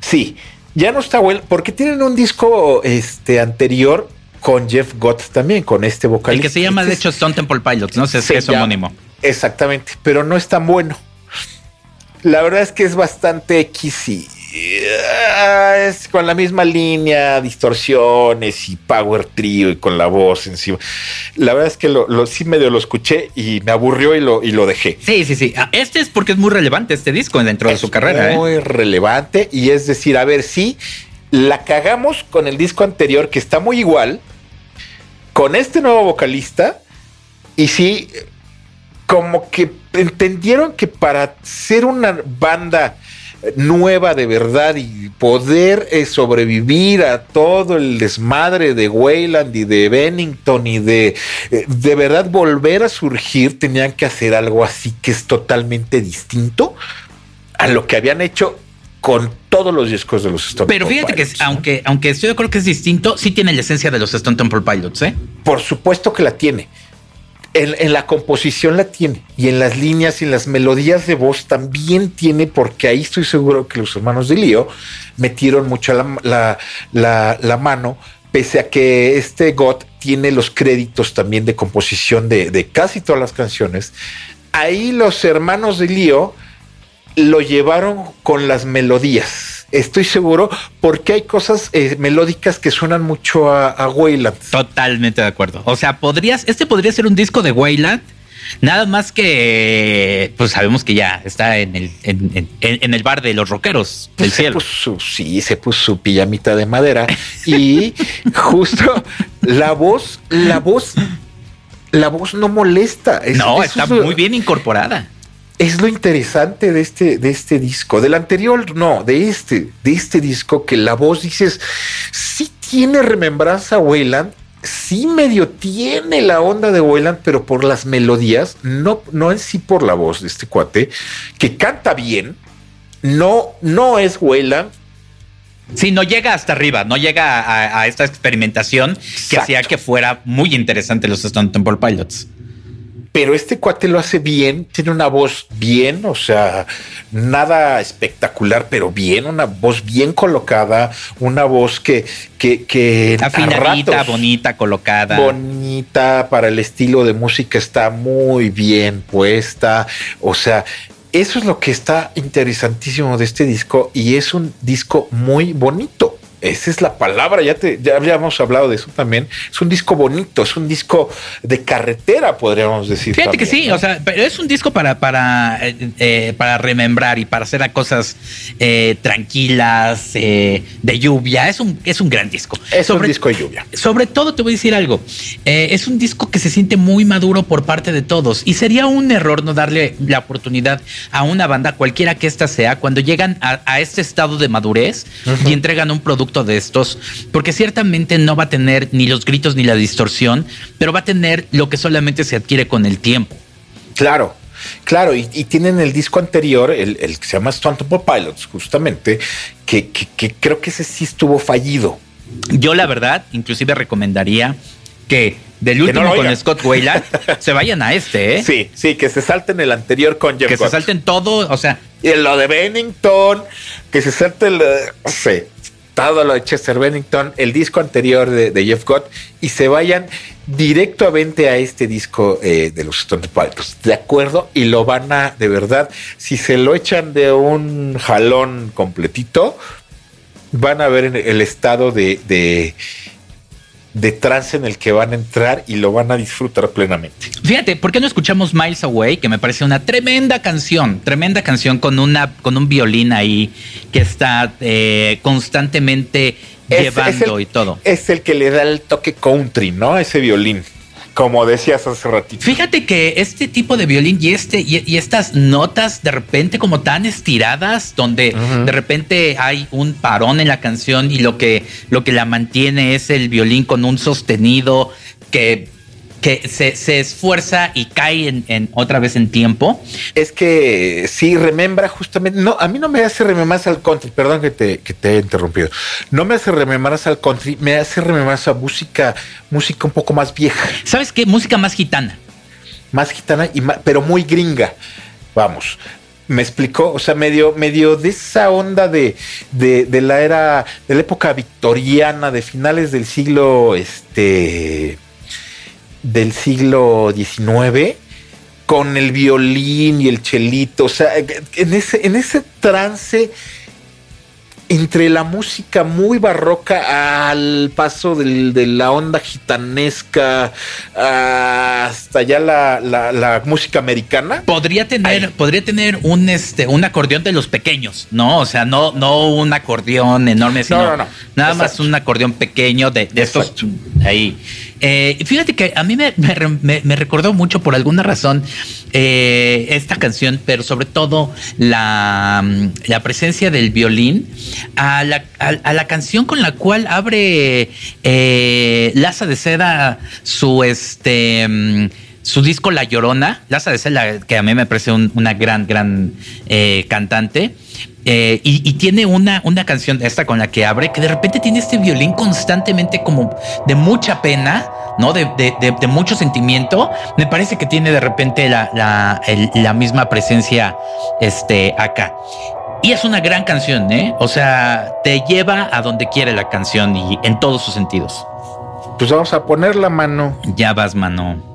sí, ya no está bueno, porque tienen un disco este anterior con Jeff Gott también, con este El vocalista. que se llama, Este de es- hecho, Stone Temple Pilots, ¿no? Es, Se es homónimo. Exactamente, pero no es tan bueno. La verdad es que es bastante X y es con la misma línea, distorsiones y power trio y con la voz encima. La verdad es que lo, lo- sí medio lo escuché y me aburrió y lo, y lo dejé. Sí, sí, sí. Ah, Este es porque es muy relevante este disco dentro de su carrera. ¿eh? Muy relevante y es decir, a ver si la cagamos con el disco anterior que está muy igual, con este nuevo vocalista y sí, como que entendieron que para ser una banda nueva de verdad y poder eh, sobrevivir a todo el desmadre de Wayland y de Bennington y de eh, de verdad volver a surgir, tenían que hacer algo así que es totalmente distinto a lo que habían hecho con todos los discos de los Stone Pero fíjate que ¿no? aunque, aunque estoy de acuerdo que es distinto, sí tiene la esencia de los Stone Temple Pilots, ¿eh? Por supuesto que la tiene. En, la composición la tiene. Y en las líneas y en las melodías de voz también tiene, porque ahí estoy seguro que los hermanos de Lío metieron mucho la, mano, pese a que este Gott tiene los créditos también de composición de, de casi todas las canciones. Ahí los hermanos de Lío lo llevaron con las melodías. Estoy seguro porque hay cosas eh, melódicas que suenan mucho a, a Wayland. Totalmente de acuerdo. O sea, podrías, este podría ser un disco de Wayland. Nada más que, pues sabemos que ya está en el, en, en- en el bar de los rockeros del se cielo. puso, sí, se puso su pijamita de madera [laughs] y justo la voz, la voz, la voz no molesta. Es- no, está es muy bien incorporada. Es lo interesante de este, de este disco. Del anterior, no, de este, de este disco, que la voz dices, sí tiene remembranza Wayland, sí medio tiene la onda de Wayland, pero por las melodías, no, no en sí por la voz de este cuate, que canta bien. No, no es Wayland, Sí, no llega hasta arriba, no llega a, a esta experimentación que hacía que fuera muy interesante los Stone Temple Pilots. Pero este cuate lo hace bien, tiene una voz bien, o sea, nada espectacular, pero bien, una voz bien colocada, una voz que, que, que Afinadita, ratos bonita, colocada. bonita para el estilo de música, está muy bien puesta, o sea, eso es lo que está interesantísimo de este disco y es un disco muy bonito. Esa es la palabra, ya, te, ya habíamos hablado de eso también. Es un disco bonito, es un disco de carretera, podríamos decir. Fíjate que sí, ¿no? o sea, pero es un disco para, para, eh, eh, para remembrar y para hacer a cosas eh, tranquilas, eh, de lluvia. Es un, es un gran disco. es Sobre- un disco de lluvia. Sobre todo te voy a decir algo. Es un disco que se siente muy maduro por parte de todos y sería un error no darle la oportunidad a una banda, cualquiera que ésta sea, cuando llegan a, a este estado de madurez y entregan un producto de estos, porque ciertamente no va a tener ni los gritos ni la distorsión, pero va a tener lo que solamente se adquiere con el tiempo. Claro, claro, y, y tienen el disco anterior, el, el que se llama Stone Temple Pilots, justamente, que, que- que creo que ese sí estuvo fallido. Yo la verdad, inclusive recomendaría que del Que no último con. Scott Wayland [laughs] se vayan a este, ¿eh? Sí, sí, que se salten el anterior con Jeff que se salten todo, o sea, Y lo de Bennington, que se salte el, eh, sí, todo lo de Chester Bennington, el disco anterior de, Jeff Gott, y se vayan directamente a este disco eh, de los Stone Pilots. ¿De acuerdo? Y lo van a, de verdad, si se lo echan de un jalón completito, van a ver el estado de, de, de trance en el que van a entrar y lo van a disfrutar plenamente. Fíjate, ¿por qué no escuchamos Miles Away? Que me parece una tremenda canción, tremenda canción con una con un violín ahí que está eh, constantemente Es- llevando es el- y todo. Es el que le da el toque country, ¿no? Ese violín. Como decías hace ratito. Fíjate que este tipo de violín y este y, y estas notas de repente como tan estiradas, donde de repente hay un parón en la canción y lo que lo que la mantiene es el violín con un sostenido que que se, se esfuerza y cae en, en, otra vez en tiempo. Es que sí, remembra justamente. No, a mí no me hace remembrar al country, perdón que te, que te he interrumpido. No me hace remembrar al country, me hace remembrar a música, música un poco más vieja. ¿Sabes qué? Música más gitana. Más gitana, y más, pero muy gringa. Vamos, me explicó, o sea, medio, medio de esa onda de, de, de, la era, de la época victoriana, de finales del siglo, este, del siglo XIX, con el violín y el chelito, o sea, en ese, en ese trance entre la música muy barroca al paso del, de la onda gitanesca hasta ya la, la, la música americana. Podría tener, podría tener un este un acordeón de los pequeños, ¿no? O sea, no, no un acordeón enorme, sino no, no, no. nada Exacto. más un acordeón pequeño de, de estos ahí. Eh, fíjate que a mí me, me, me, recordó mucho por alguna razón eh, esta canción, pero sobre todo la, la presencia del violín a la, a, la canción con la cual abre eh, Laza de Seda su este su disco La Llorona, Laza de que a mí me parece un, una gran, gran eh, cantante. Eh, y, y, tiene una, una canción esta con la que abre que de repente tiene este violín constantemente como de mucha pena, ¿no? De, de, de, de mucho sentimiento. Me parece que tiene de repente la, la, el, la misma presencia este, acá. Y es una gran canción, ¿eh? O sea, te lleva a donde quiere la canción y en todos sus sentidos. Pues vamos a poner la mano. Ya vas, mano.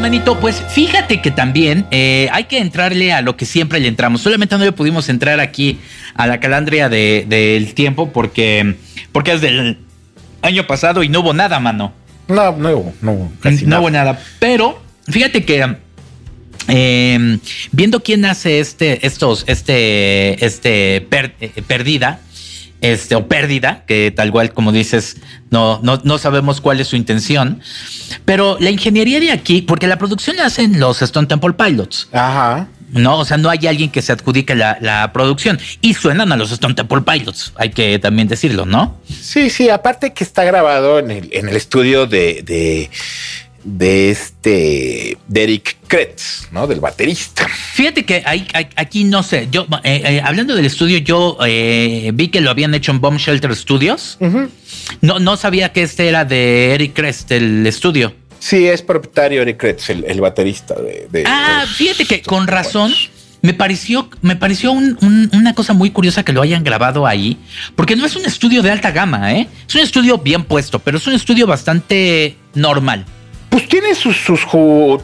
Oye, manito, pues fíjate que también eh, hay que entrarle a lo que siempre le entramos. Solamente no le pudimos entrar aquí a la calandria del tiempo porque, porque es del año pasado y no hubo nada, mano. No, no hubo, no, casi no hubo nada. Pero fíjate que eh, viendo quién hace este, estos, este, este eh, perdida, este, o pérdida, que tal cual como dices, no, no, no sabemos cuál es su intención. Pero la ingeniería de aquí, porque la producción la hacen los Stone Temple Pilots. Ajá. No, o sea, no hay alguien que se adjudique la, producción. Y suenan a los Stone Temple Pilots, hay que también decirlo, ¿no? Sí, sí, aparte que está grabado en el, en el estudio de, de de este Derek Kretz, ¿no? Del baterista. Fíjate que hay, aquí no sé, yo eh, eh, hablando del estudio, yo eh, vi que lo habían hecho en Bomb Shelter Studios. no, no sabía que este era de Eric Kretz, el estudio. Sí, es propietario Eric Kretz, el, baterista de, Ah, fíjate que con razón. Me pareció, me pareció una cosa muy curiosa que lo hayan grabado ahí, porque no es un estudio de alta gama, ¿eh? Es un estudio bien puesto, pero es un estudio bastante normal. Pues tiene sus, sus,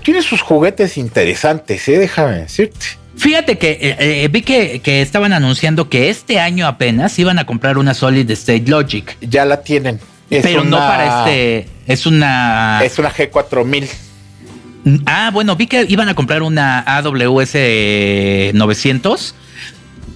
tiene sus juguetes interesantes, ¿eh? déjame decirte. Fíjate que eh, eh, vi que, estaban anunciando que este año apenas iban a comprar una Solid State Logic. Ya la tienen. pero no para este. Es una. Es una G4000. Ah, bueno, vi que iban a comprar una AWS 900.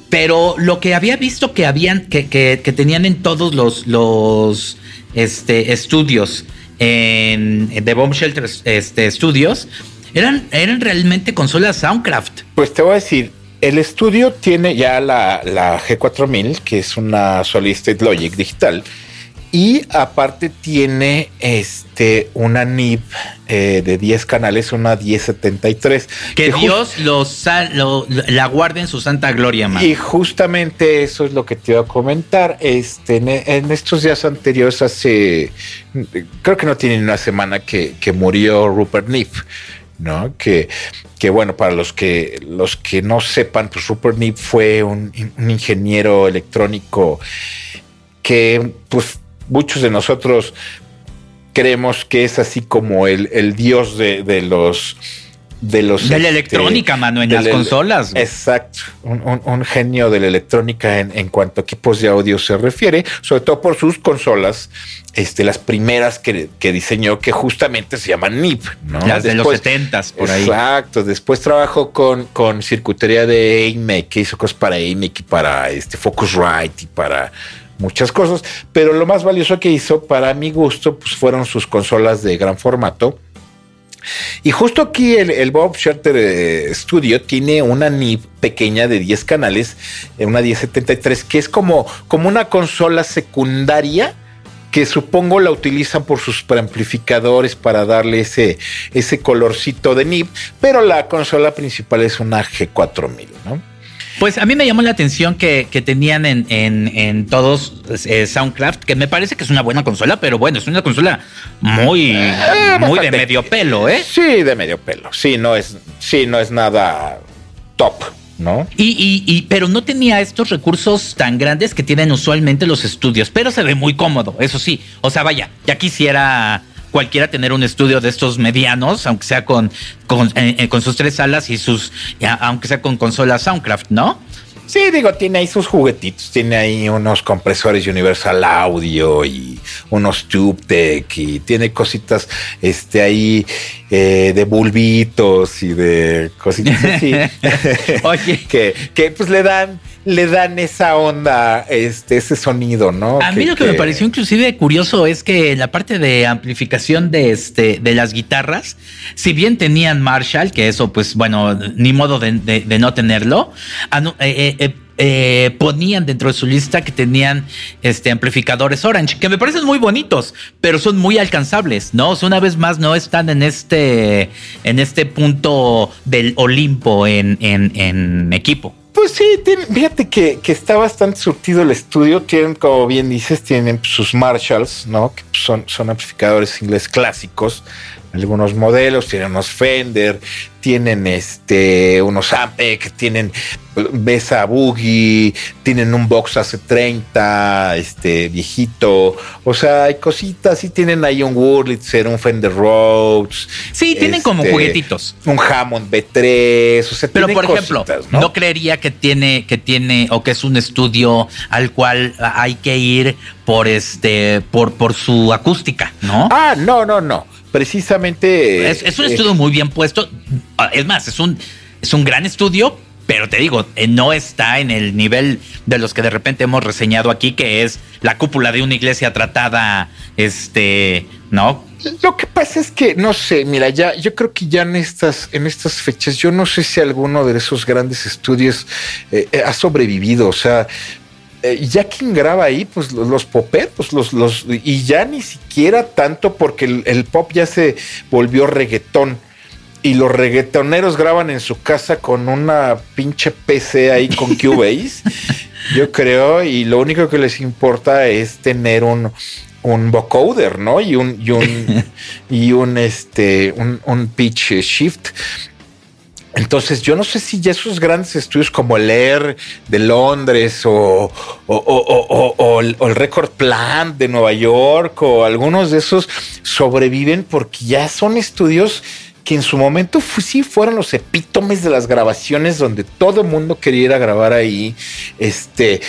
Pero lo que había visto que habían, que, que, que tenían en todos los, los este, estudios en, The Bomb Shelter este, Studios, eran, eran realmente consolas Soundcraft. Pues te voy a decir, el estudio tiene ya la, la G4000, que es una Solid State Logic digital, y aparte tiene este una NIB eh, de 10 canales, una 1073. Que, Dios los, la guarde en su santa gloria, man. Y justamente eso es lo que te iba a comentar. Este, en, estos días anteriores, hace creo que no tiene una semana que, murió Rupert Nip. ¿no? Que, que bueno, para los que, los que no sepan, pues Rupert Nip fue un, un ingeniero electrónico que pues muchos de nosotros creemos que es así como el, el dios de, de los de los de la este, electrónica, mano, en las consolas. Exacto, un, genio de la electrónica en, en, cuanto a equipos de audio se refiere, sobre todo por sus consolas, este, las primeras que, que diseñó, que justamente se llaman NIP, ¿no? Las de los 70 por ahí. Exacto, después trabajó con, con circuitería de AMEC, que hizo cosas para AMEC y para este Focusrite y para muchas cosas, pero lo más valioso que hizo para mi gusto pues fueron sus consolas de gran formato. Y justo aquí el, Bob Shutter eh, Studio tiene una NIB pequeña de 10 canales, eh, una 1073, que es como, como una consola secundaria que supongo la utilizan por sus preamplificadores para darle ese, ese colorcito de NIB, pero la consola principal es una G4000, ¿no? Pues a mí me llamó la atención que, tenían en, en, todos eh, Soundcraft, que me parece que es una buena consola, pero bueno, es una consola muy, eh, muy de medio pelo, ¿eh? Sí, de medio pelo. Sí, no es, sí, no es nada top. ¿No? Y, y, pero no tenía estos recursos tan grandes que tienen usualmente los estudios, pero se ve muy cómodo, eso sí. O sea, vaya, ya quisiera cualquiera tener un estudio de estos medianos, aunque sea con, con, eh, eh, con sus tres salas y sus, aunque sea con consolas Soundcraft, ¿no? Sí, digo, tiene ahí sus juguetitos, tiene ahí unos compresores Universal Audio y unos TubeTech y tiene cositas este ahí eh, de bulbitos y de cositas así. [laughs] [laughs] Oye, que, que pues le dan le dan esa onda, este, ese sonido, ¿no? A mí lo que, me pareció inclusive curioso es que en la parte de amplificación de este, de las guitarras, si bien tenían Marshall, que eso, pues bueno, ni modo de, no tenerlo, eh, eh, eh, ponían dentro de su lista que tenían este amplificadores Orange, que me parecen muy bonitos, pero son muy alcanzables, ¿no? una vez más no están en este, en este punto del Olimpo en, en equipo. Pues sí, fíjate que, está bastante surtido el estudio. Tienen, como bien dices, tienen sus Marshalls, ¿no? Que son, son amplificadores ingles clásicos, algunos modelos, tienen unos Fender, tienen este, unos Ampeg, tienen Besa Boogie, tienen un Box AC30, este, viejito, o sea, hay cositas, y tienen ahí un Wurlitzer, un Fender Rhodes. Sí, tienen como este, juguetitos. Un Hammond B3, o sea, Pero tienen por ejemplo, cositas, ¿no? creería que tiene, que tiene, o que es un estudio al cual hay que ir por este, por, por su acústica, ¿no? Ah, no, no, no. Precisamente. Es, es un eh, estudio muy bien puesto. Ah, Es más, es un, es un gran estudio, pero te digo, eh, no está en el nivel de los que de repente hemos reseñado aquí, que es la cúpula de una iglesia tratada, este, ¿no? Lo que pasa es que, no sé, mira, ya, yo creo que ya en estas, en estas fechas, yo no sé si alguno de esos grandes estudios eh, ha sobrevivido. O sea, eh, ya quien graba ahí, pues los, los poperos, los, los, y ya ni siquiera tanto porque el, el pop ya se volvió reggaetón. Y los reggaetoneros graban en su casa con una pinche PC ahí con [laughs] Cubase, yo creo, y lo único que les importa es tener un, un vocoder, ¿no? Y un, y un, [laughs] y un, este, un, un pitch shift. Entonces, yo no sé si ya esos grandes estudios como el Air de Londres o, el, Record Plant de Nueva York o algunos de esos sobreviven porque ya son estudios que en su momento sí fueron los epítomes de las grabaciones donde todo el mundo quería ir a grabar ahí, este,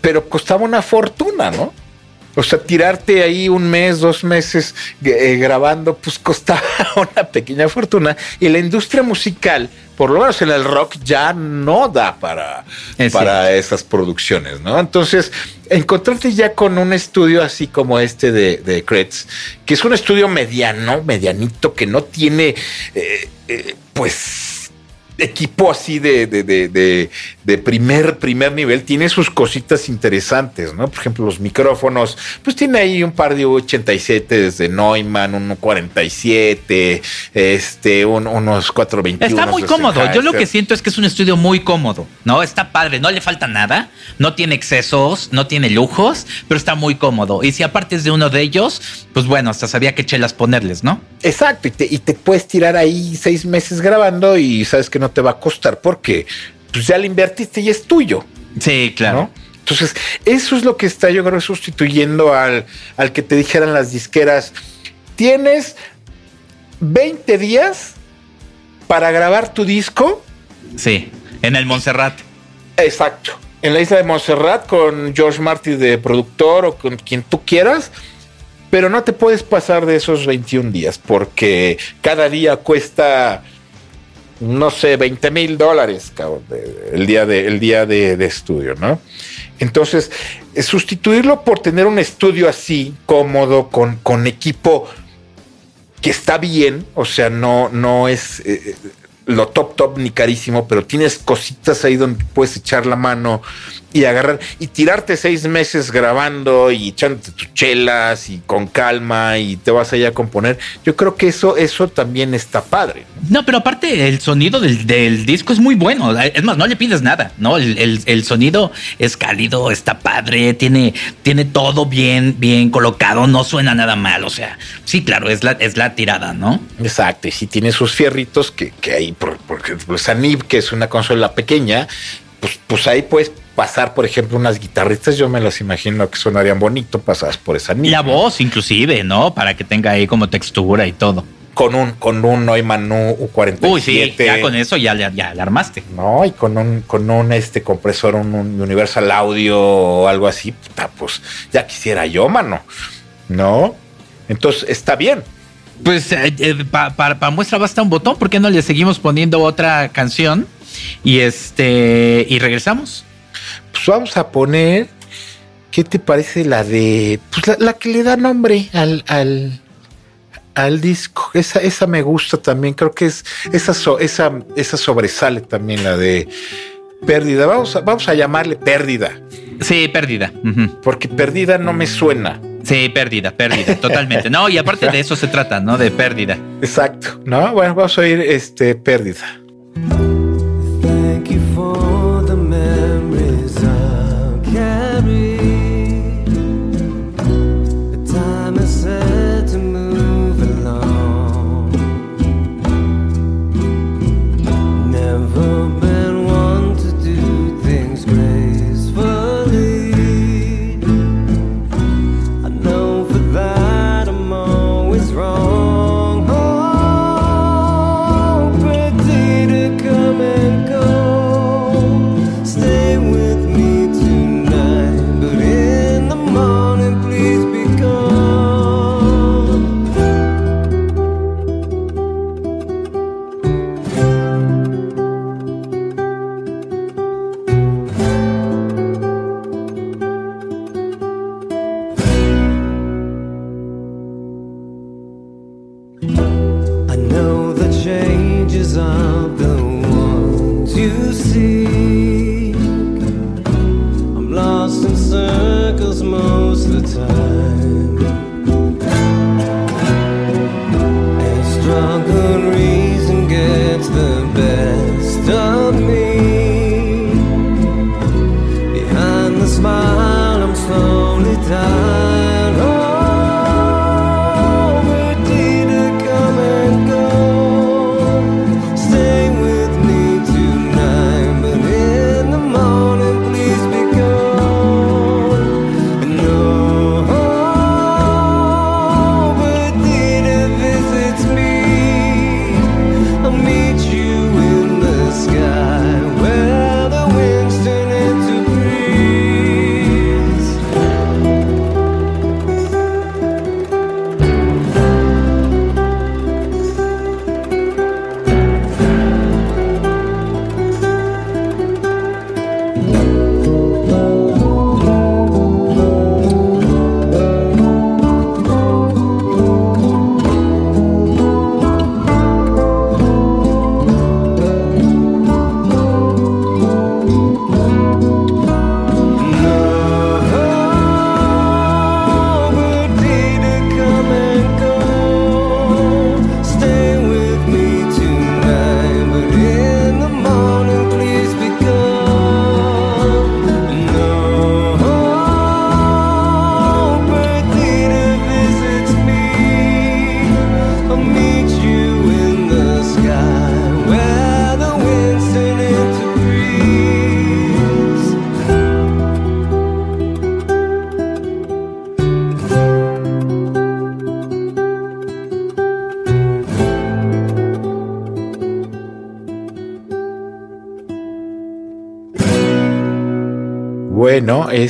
pero costaba una fortuna, ¿no? O sea, tirarte ahí un mes, dos meses eh, grabando, pues [laughs] costaba una pequeña fortuna. Y la industria musical, por lo menos en el rock, ya no da para, para esas producciones, ¿no? Entonces, encontrarte ya con un estudio así como este de, de Kretz, que es un estudio mediano, medianito, que no tiene, eh, eh, pues equipo así de, de, de, de, primer, primer nivel tiene sus cositas interesantes, ¿no? Por ejemplo, los micrófonos, pues tiene ahí un par de 87 desde Neumann, un 47, este, un, unos 421. Está muy cómodo. Yo lo que siento es que es un estudio muy cómodo, ¿no? Está padre, no le falta nada, no tiene excesos, no tiene lujos, pero está muy cómodo. Y si aparte es de uno de ellos, pues bueno, hasta sabía qué chelas ponerles, ¿no? Exacto, y te, y te puedes tirar ahí seis meses grabando y sabes que no te va a costar porque pues ya le invertiste y es tuyo. Sí, claro. ¿no? Entonces, eso es lo que está, yo creo, sustituyendo al, al que te dijeran las disqueras. Tienes 20 días para grabar tu disco. Sí, en el Montserrat. Exacto. En la isla de Montserrat con George Martin de productor o con quien tú quieras. Pero no te puedes pasar de esos 21 días porque cada día cuesta no sé, 20 mil dólares el día, de, el día de, estudio, ¿no? Entonces, sustituirlo por tener un estudio así, cómodo, con, con equipo que está bien, o sea, no, no es eh, lo top top ni carísimo, pero tienes cositas ahí donde puedes echar la mano y agarrar y tirarte seis meses grabando y echándote tus chelas y con calma y te vas allá a componer. Yo creo que eso, eso también está padre. No, pero aparte el sonido del, del disco es muy bueno. Es más, no le pides nada, ¿no? El, el, el, sonido es cálido, está padre, tiene, tiene todo bien, bien colocado, no suena nada mal. O sea, sí, claro, es la, es la tirada, ¿no? Exacto, y sí tiene sus fierritos que, que ahí, por, porque pues, Sanib, que es una consola pequeña, pues, pues ahí puedes pasar, por ejemplo, unas guitarristas, yo me las imagino que sonarían bonito pasadas por esa niña. La voz, inclusive, ¿no? Para que tenga ahí como textura y todo. Con un, con un Neumann U47. Uy, sí, ya con eso ya, ya, ya la armaste. No, y con un, con un este compresor, un, un Universal Audio o algo así, puta, pues ya quisiera yo, mano. ¿No? Entonces, está bien. Pues eh, eh, para pa, pa muestra basta un botón, ¿por qué no le seguimos poniendo otra canción? Y este, y regresamos pues vamos a poner, ¿qué te parece la de, pues la, la que le da nombre al, al, al disco? Esa, esa me gusta también, creo que es, esa, so, esa, esa sobresale también la de pérdida. Vamos a, vamos a llamarle pérdida. Sí, pérdida. Uh -huh. Porque perdida no me suena. Sí, pérdida, pérdida, [laughs] totalmente. No, y aparte de eso se trata, ¿no? De pérdida. Exacto. No, bueno, vamos a oír este pérdida.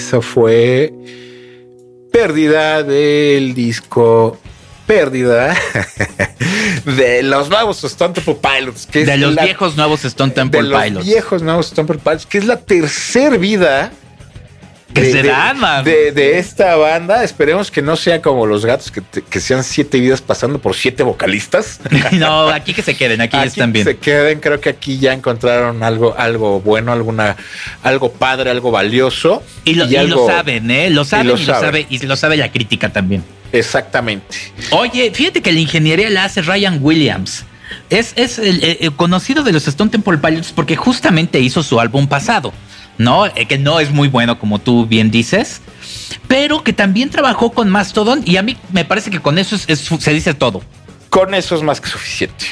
Eso fue pérdida del disco. Pérdida [laughs] de los nuevos Stone Temple Pilots. Que es De los la- viejos nuevos Stone Temple de los viejos nuevos Stone Temple Pilots, que es la tercer vida Que se dan, man. de, de esta banda. Esperemos que no sea como los gatos, que, te- que sean siete vidas pasando por siete vocalistas. [laughs] no, aquí que se queden, aquí, Aquí están bien. Se queden, creo que aquí ya encontraron algo, algo bueno, alguna, algo padre, algo valioso. Y lo, y lo algo- saben, ¿eh? Lo saben y lo saben. sabe, y lo sabe la crítica también. Exactamente. Oye, fíjate que la ingeniería la hace Ryan Williams. Es, es el, el- el conocido de los Stone Temple Pilots porque justamente hizo su álbum pasado, ¿no? Eh, que no es muy bueno, como tú bien dices, pero que también trabajó con Mastodon y a mí me parece que con eso es- es- se dice todo. Con eso es más que suficiente.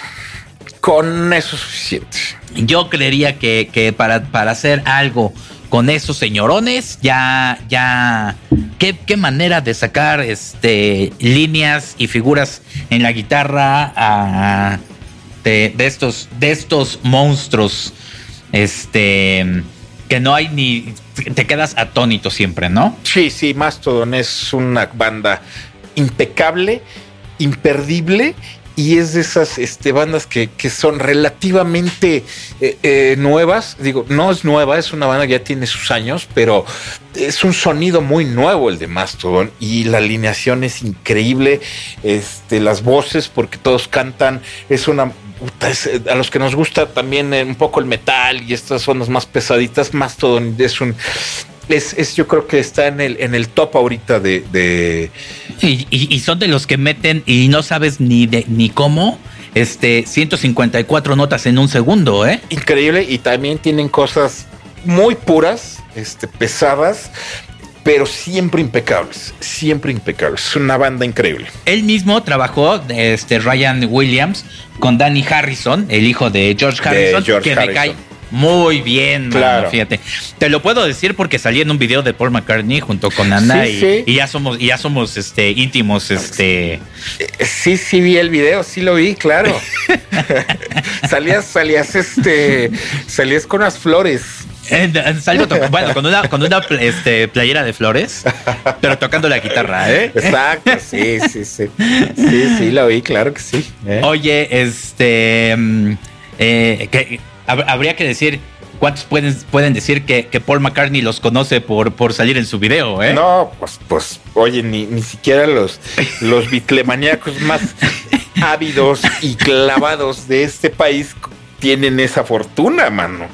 Con eso es suficiente. Yo creería que, que para, para hacer algo con esos señorones, ya, ya, qué, qué manera de sacar este, líneas y figuras en la guitarra ah, de, de estos, de estos monstruos, este, que no hay ni, te quedas atónito siempre, ¿no? Sí, sí, Mastodon es una banda impecable, imperdible. Y es de esas este, bandas que, que son relativamente eh, eh, nuevas. Digo, no es nueva, es una banda que ya tiene sus años, pero es un sonido muy nuevo el de Mastodon. Y la alineación es increíble. Este, las voces, porque todos cantan, es una eh, a los que nos gusta también un poco el metal y estas ondas más pesaditas, Mastodon es un es, es- yo creo que está en el en el top ahorita de- Y, y- y son de los que meten y no sabes ni de, ni cómo, este, 154 notas en un segundo, ¿eh? increíble y también tienen cosas muy puras, este, pesadas, pero siempre impecables, siempre impecables. Es una banda increíble. Él mismo trabajó, este, Ryan Williams, con Danny Harrison, el hijo de George De Harrison, George que me Harrison. cae muy bien, mano, Claro. fíjate. Te lo puedo decir porque salí en un video de Paul McCartney junto con Ana Sí, y, sí. y ya somos, y ya somos este, íntimos, este. Eh, Sí, sí vi el video, sí lo vi, claro. [laughs] salías, salías, este, salías con las flores. eh, salgo to- bueno, con una, con una este, playera de flores, pero tocando la guitarra, ¿eh? Exacto, sí, sí, sí. Sí, sí, lo vi, claro que sí. ¿eh? Oye, este. mm, eh, que, habría que decir. ¿Cuántos pueden, pueden decir que, que Paul McCartney los conoce por, por salir en su video, eh? No, pues, pues, oye, ni, ni siquiera los, los bitlemaníacos más [laughs] ávidos y clavados de este país tienen esa fortuna, mano.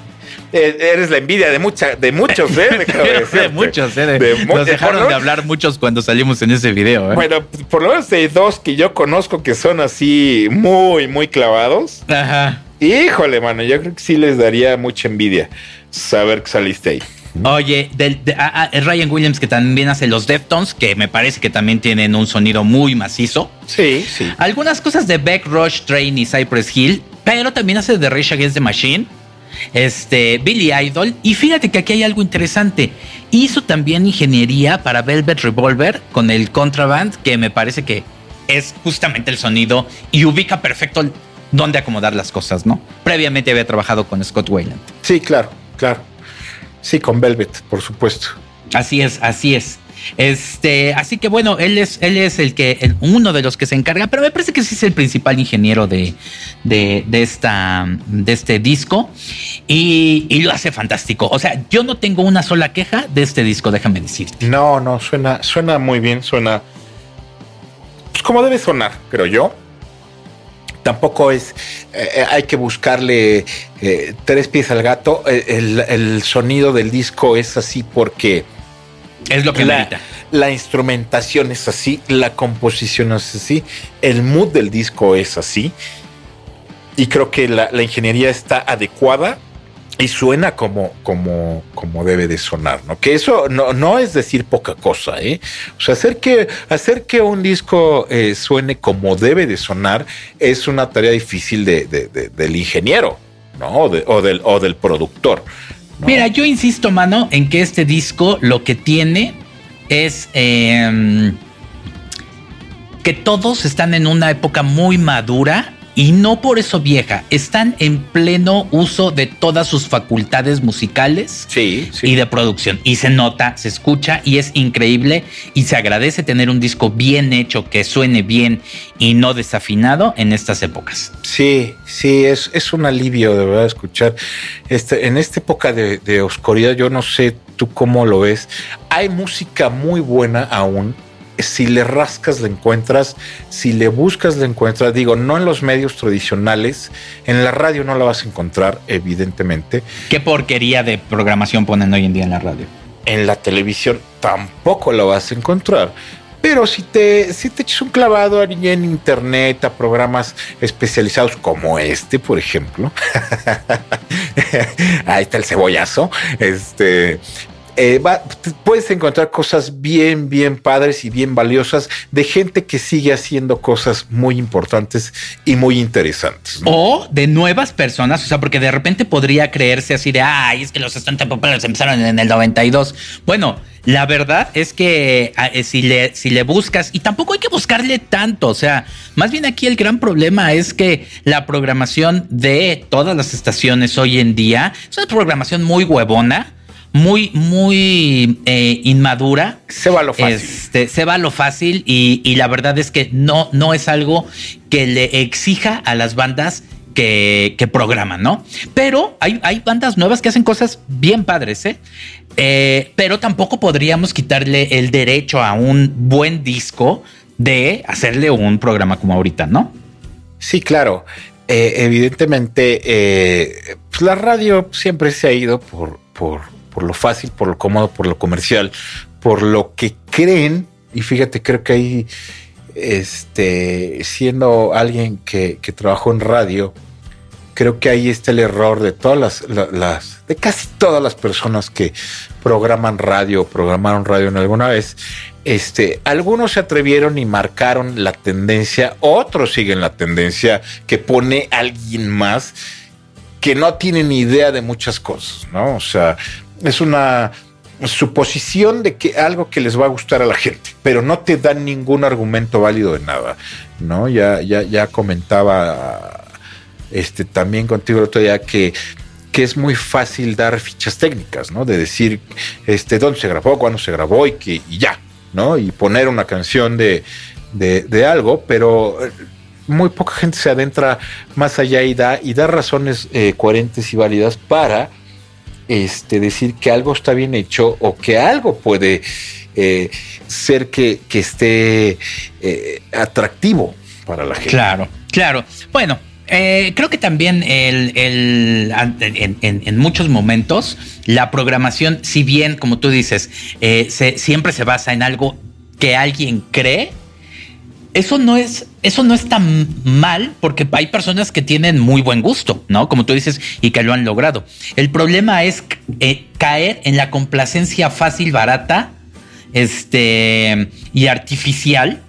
Eh, Eres la envidia de mucha, de muchos, ¿eh? [laughs] De decirte. muchos, eh. de- De nos dejaron de hablar muchos cuando salimos en ese video, eh. Bueno, por lo menos de dos que yo conozco que son así muy, muy clavados. Ajá. Híjole, mano, yo creo que sí les daría mucha envidia saber que saliste ahí. Oye, del, de- ah, ah, Ryan Williams que también hace los Deftones, que me parece que también tienen un sonido muy macizo. Sí, sí. Algunas cosas de Beck, Rush, Train y Cypress Hill, pero también hace de Rage Against the Machine, este, Billy Idol. Y fíjate que aquí hay algo interesante. Hizo también ingeniería para Velvet Revolver con el Contraband, que me parece que es justamente el sonido y ubica perfecto dónde acomodar las cosas, ¿no? Previamente había trabajado con Scott Wayland. Sí, claro, claro. Sí, con Velvet, por supuesto. Así es, así es. Este, así que bueno, él es, él es el que, el- uno de los que se encarga, pero me parece que sí es el principal ingeniero de, de, de esta, de este disco y, y lo hace fantástico. O sea, yo no tengo una sola queja de este disco, déjame decirte. No, no, suena, suena muy bien, suena pues como debe sonar, creo yo. Tampoco es, eh, eh, hay que buscarle eh, tres pies al gato. El, el sonido del disco es así porque Es lo que la, merita. la instrumentación es así, la composición es así, el mood del disco es así. Y creo que la, la ingeniería está adecuada y suena como, como, como debe de sonar, ¿no? Que eso no, no es decir poca cosa, ¿eh? O sea, hacer que, hacer que un disco eh, suene como debe de sonar es una tarea difícil de, de- de- del ingeniero, ¿no? O, de- o del, o del productor. Mira, yo insisto, mano, en que este disco lo que tiene es em, que todos están en una época muy madura y no por eso vieja. Están en pleno uso de todas sus facultades musicales Sí, sí. y de producción. Y se nota, se escucha y es increíble. Y se agradece tener un disco bien hecho, que suene bien y no desafinado en estas épocas. Sí, sí, es, es un alivio de verdad escuchar. Este, en esta época de, de oscuridad, yo no sé tú cómo lo ves. Hay música muy buena aún. Si le rascas, la encuentras. Si le buscas, la encuentras. Digo, no en los medios tradicionales. En la radio no la vas a encontrar, evidentemente. ¿Qué porquería de programación ponen hoy en día en la radio? En la televisión tampoco la vas a encontrar. Pero si te, si te echas un clavado en internet a programas especializados como este, por ejemplo, [laughs] ahí está el cebollazo, este, eh, va- puedes encontrar cosas bien, bien padres y bien valiosas de gente que sigue haciendo cosas muy importantes y muy interesantes. O de nuevas personas, o sea, porque de repente podría creerse así de, ay, es que los Stone Temple Pilots empezaron en el 92. Bueno, la verdad es que ah, eh, si le, si le buscas, y tampoco hay que buscarle tanto, o sea, más bien aquí el gran problema es que la programación de todas las estaciones hoy en día es una programación muy huevona. Muy, muy eh, inmadura, Se va a lo fácil. este, se va lo fácil y, y la verdad es que no, no es algo que le exija a las bandas que, que programan, ¿no? Pero hay, hay bandas nuevas que hacen cosas bien padres, ¿eh? Eh, Pero tampoco podríamos quitarle el derecho a un buen disco de hacerle un programa como ahorita, ¿no? Sí, claro. Eh, evidentemente, pues la radio siempre se ha ido por, por, por lo fácil, por lo cómodo, por lo comercial, por lo que creen. Y fíjate, creo que ahí, este, siendo alguien que, que trabajó en radio, creo que ahí está el error de todas las, la- las, de casi todas las personas que programan radio, programaron radio en alguna vez. Este, algunos se atrevieron y marcaron la tendencia, otros siguen la tendencia que pone alguien más que no tiene ni idea de muchas cosas, ¿no? O sea, es una suposición de que algo que les va a gustar a la gente, pero no te dan ningún argumento válido de nada, ¿no? Ya, ya, ya comentaba este también contigo el otro día que que es muy fácil dar fichas técnicas, ¿no? De decir este dónde se grabó, cuándo se grabó y que y ya, ¿no? Y poner una canción de, de, algo, pero eh, muy poca gente se adentra más allá y da, y da razones eh, coherentes y válidas para este, decir que algo está bien hecho o que algo puede eh, ser que, que esté eh, atractivo para la gente. Claro, claro. Bueno, eh, creo que también el, el- en, en- muchos momentos la programación, si bien, como tú dices, siempre se basa en algo que alguien cree, eso no es, eso no es tan mal porque hay personas que tienen muy buen gusto, ¿no? Como tú dices, y que lo han logrado. El problema es eh, caer en la complacencia fácil, barata, este, y artificial,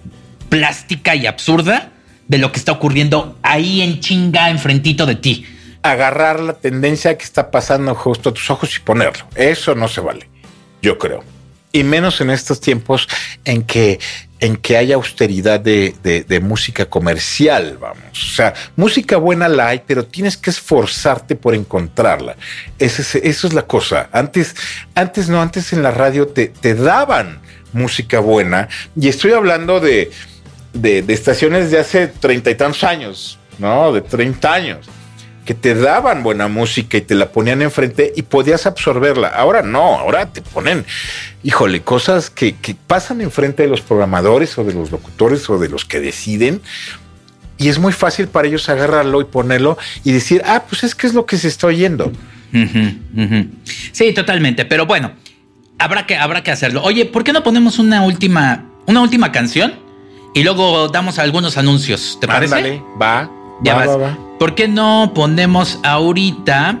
plástica y absurda de lo que está ocurriendo ahí en chinga, enfrentito de ti. Agarrar la tendencia que está pasando justo a tus ojos y ponerlo. Eso no se vale, yo creo. Y menos en estos tiempos en que, en que hay austeridad de, de- música comercial, vamos. O sea, música buena la hay, pero tienes que esforzarte por encontrarla. Ese es- eso es la cosa. Antes, antes no, antes en la radio te, te daban música buena. Y estoy hablando de, de estaciones de hace treinta y tantos años, ¿no? De 30 años, que te daban buena música y te la ponían enfrente y podías absorberla. Ahora no, ahora te ponen, híjole, cosas que, que pasan enfrente de los programadores o de los locutores o de los que deciden. Y es muy fácil para ellos agarrarlo y ponerlo y decir, ah, pues es que es lo que se está oyendo. Sí, totalmente. Pero bueno, habrá que, habrá que hacerlo. Oye, ¿por qué no ponemos una última, una última canción? Y luego damos algunos anuncios. ¿Te parece? Ándale, va, Ya va, vas. va, va. ¿Por qué no ponemos ahorita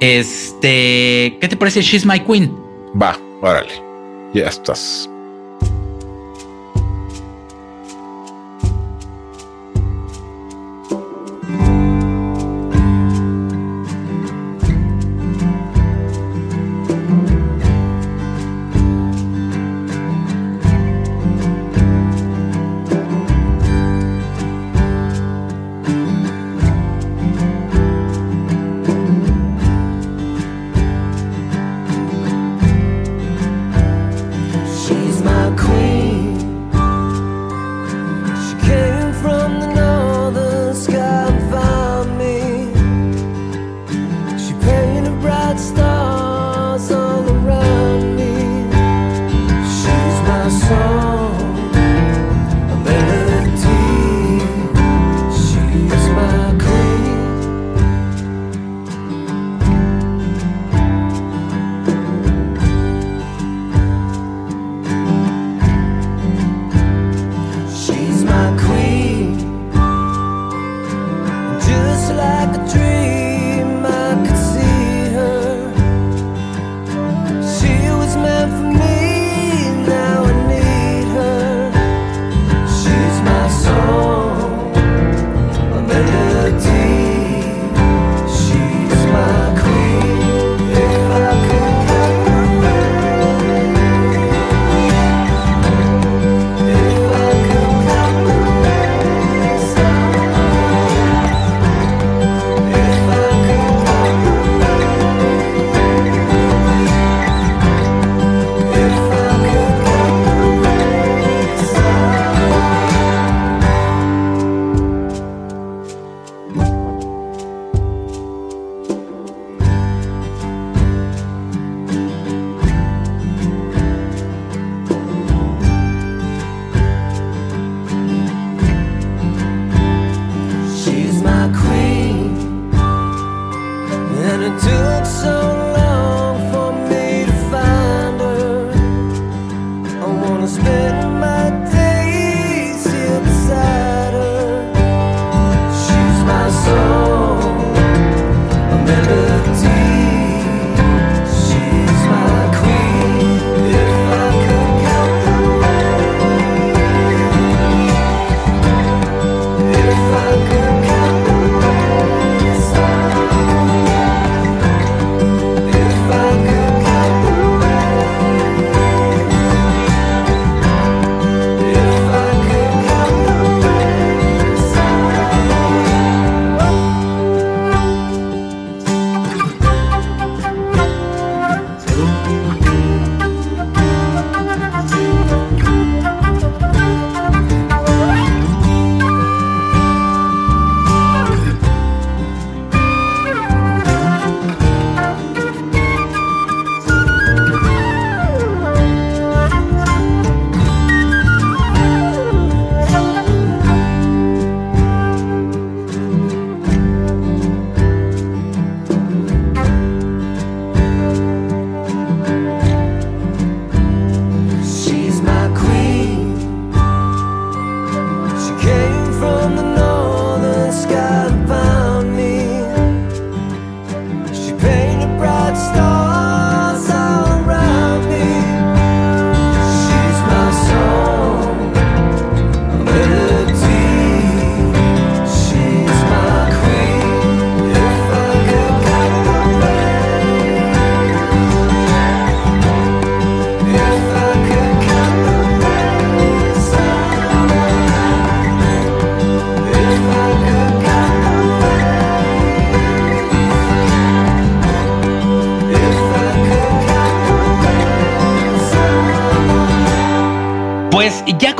este. ¿Qué te parece She's My Queen? Va, órale. Ya estás.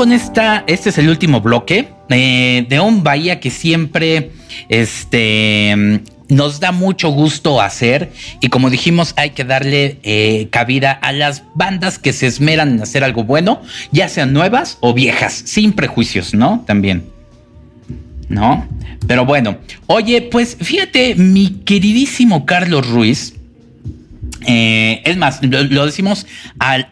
Con este es el último bloque eh, de un Bahía que siempre este, nos da mucho gusto hacer y como dijimos hay que darle eh, cabida a las bandas que se esmeran en hacer algo bueno, ya sean nuevas o viejas, sin prejuicios, ¿no? También. ¿No? Pero bueno, oye, pues fíjate, mi queridísimo Carlos Ruiz, eh, es más, lo, decimos al-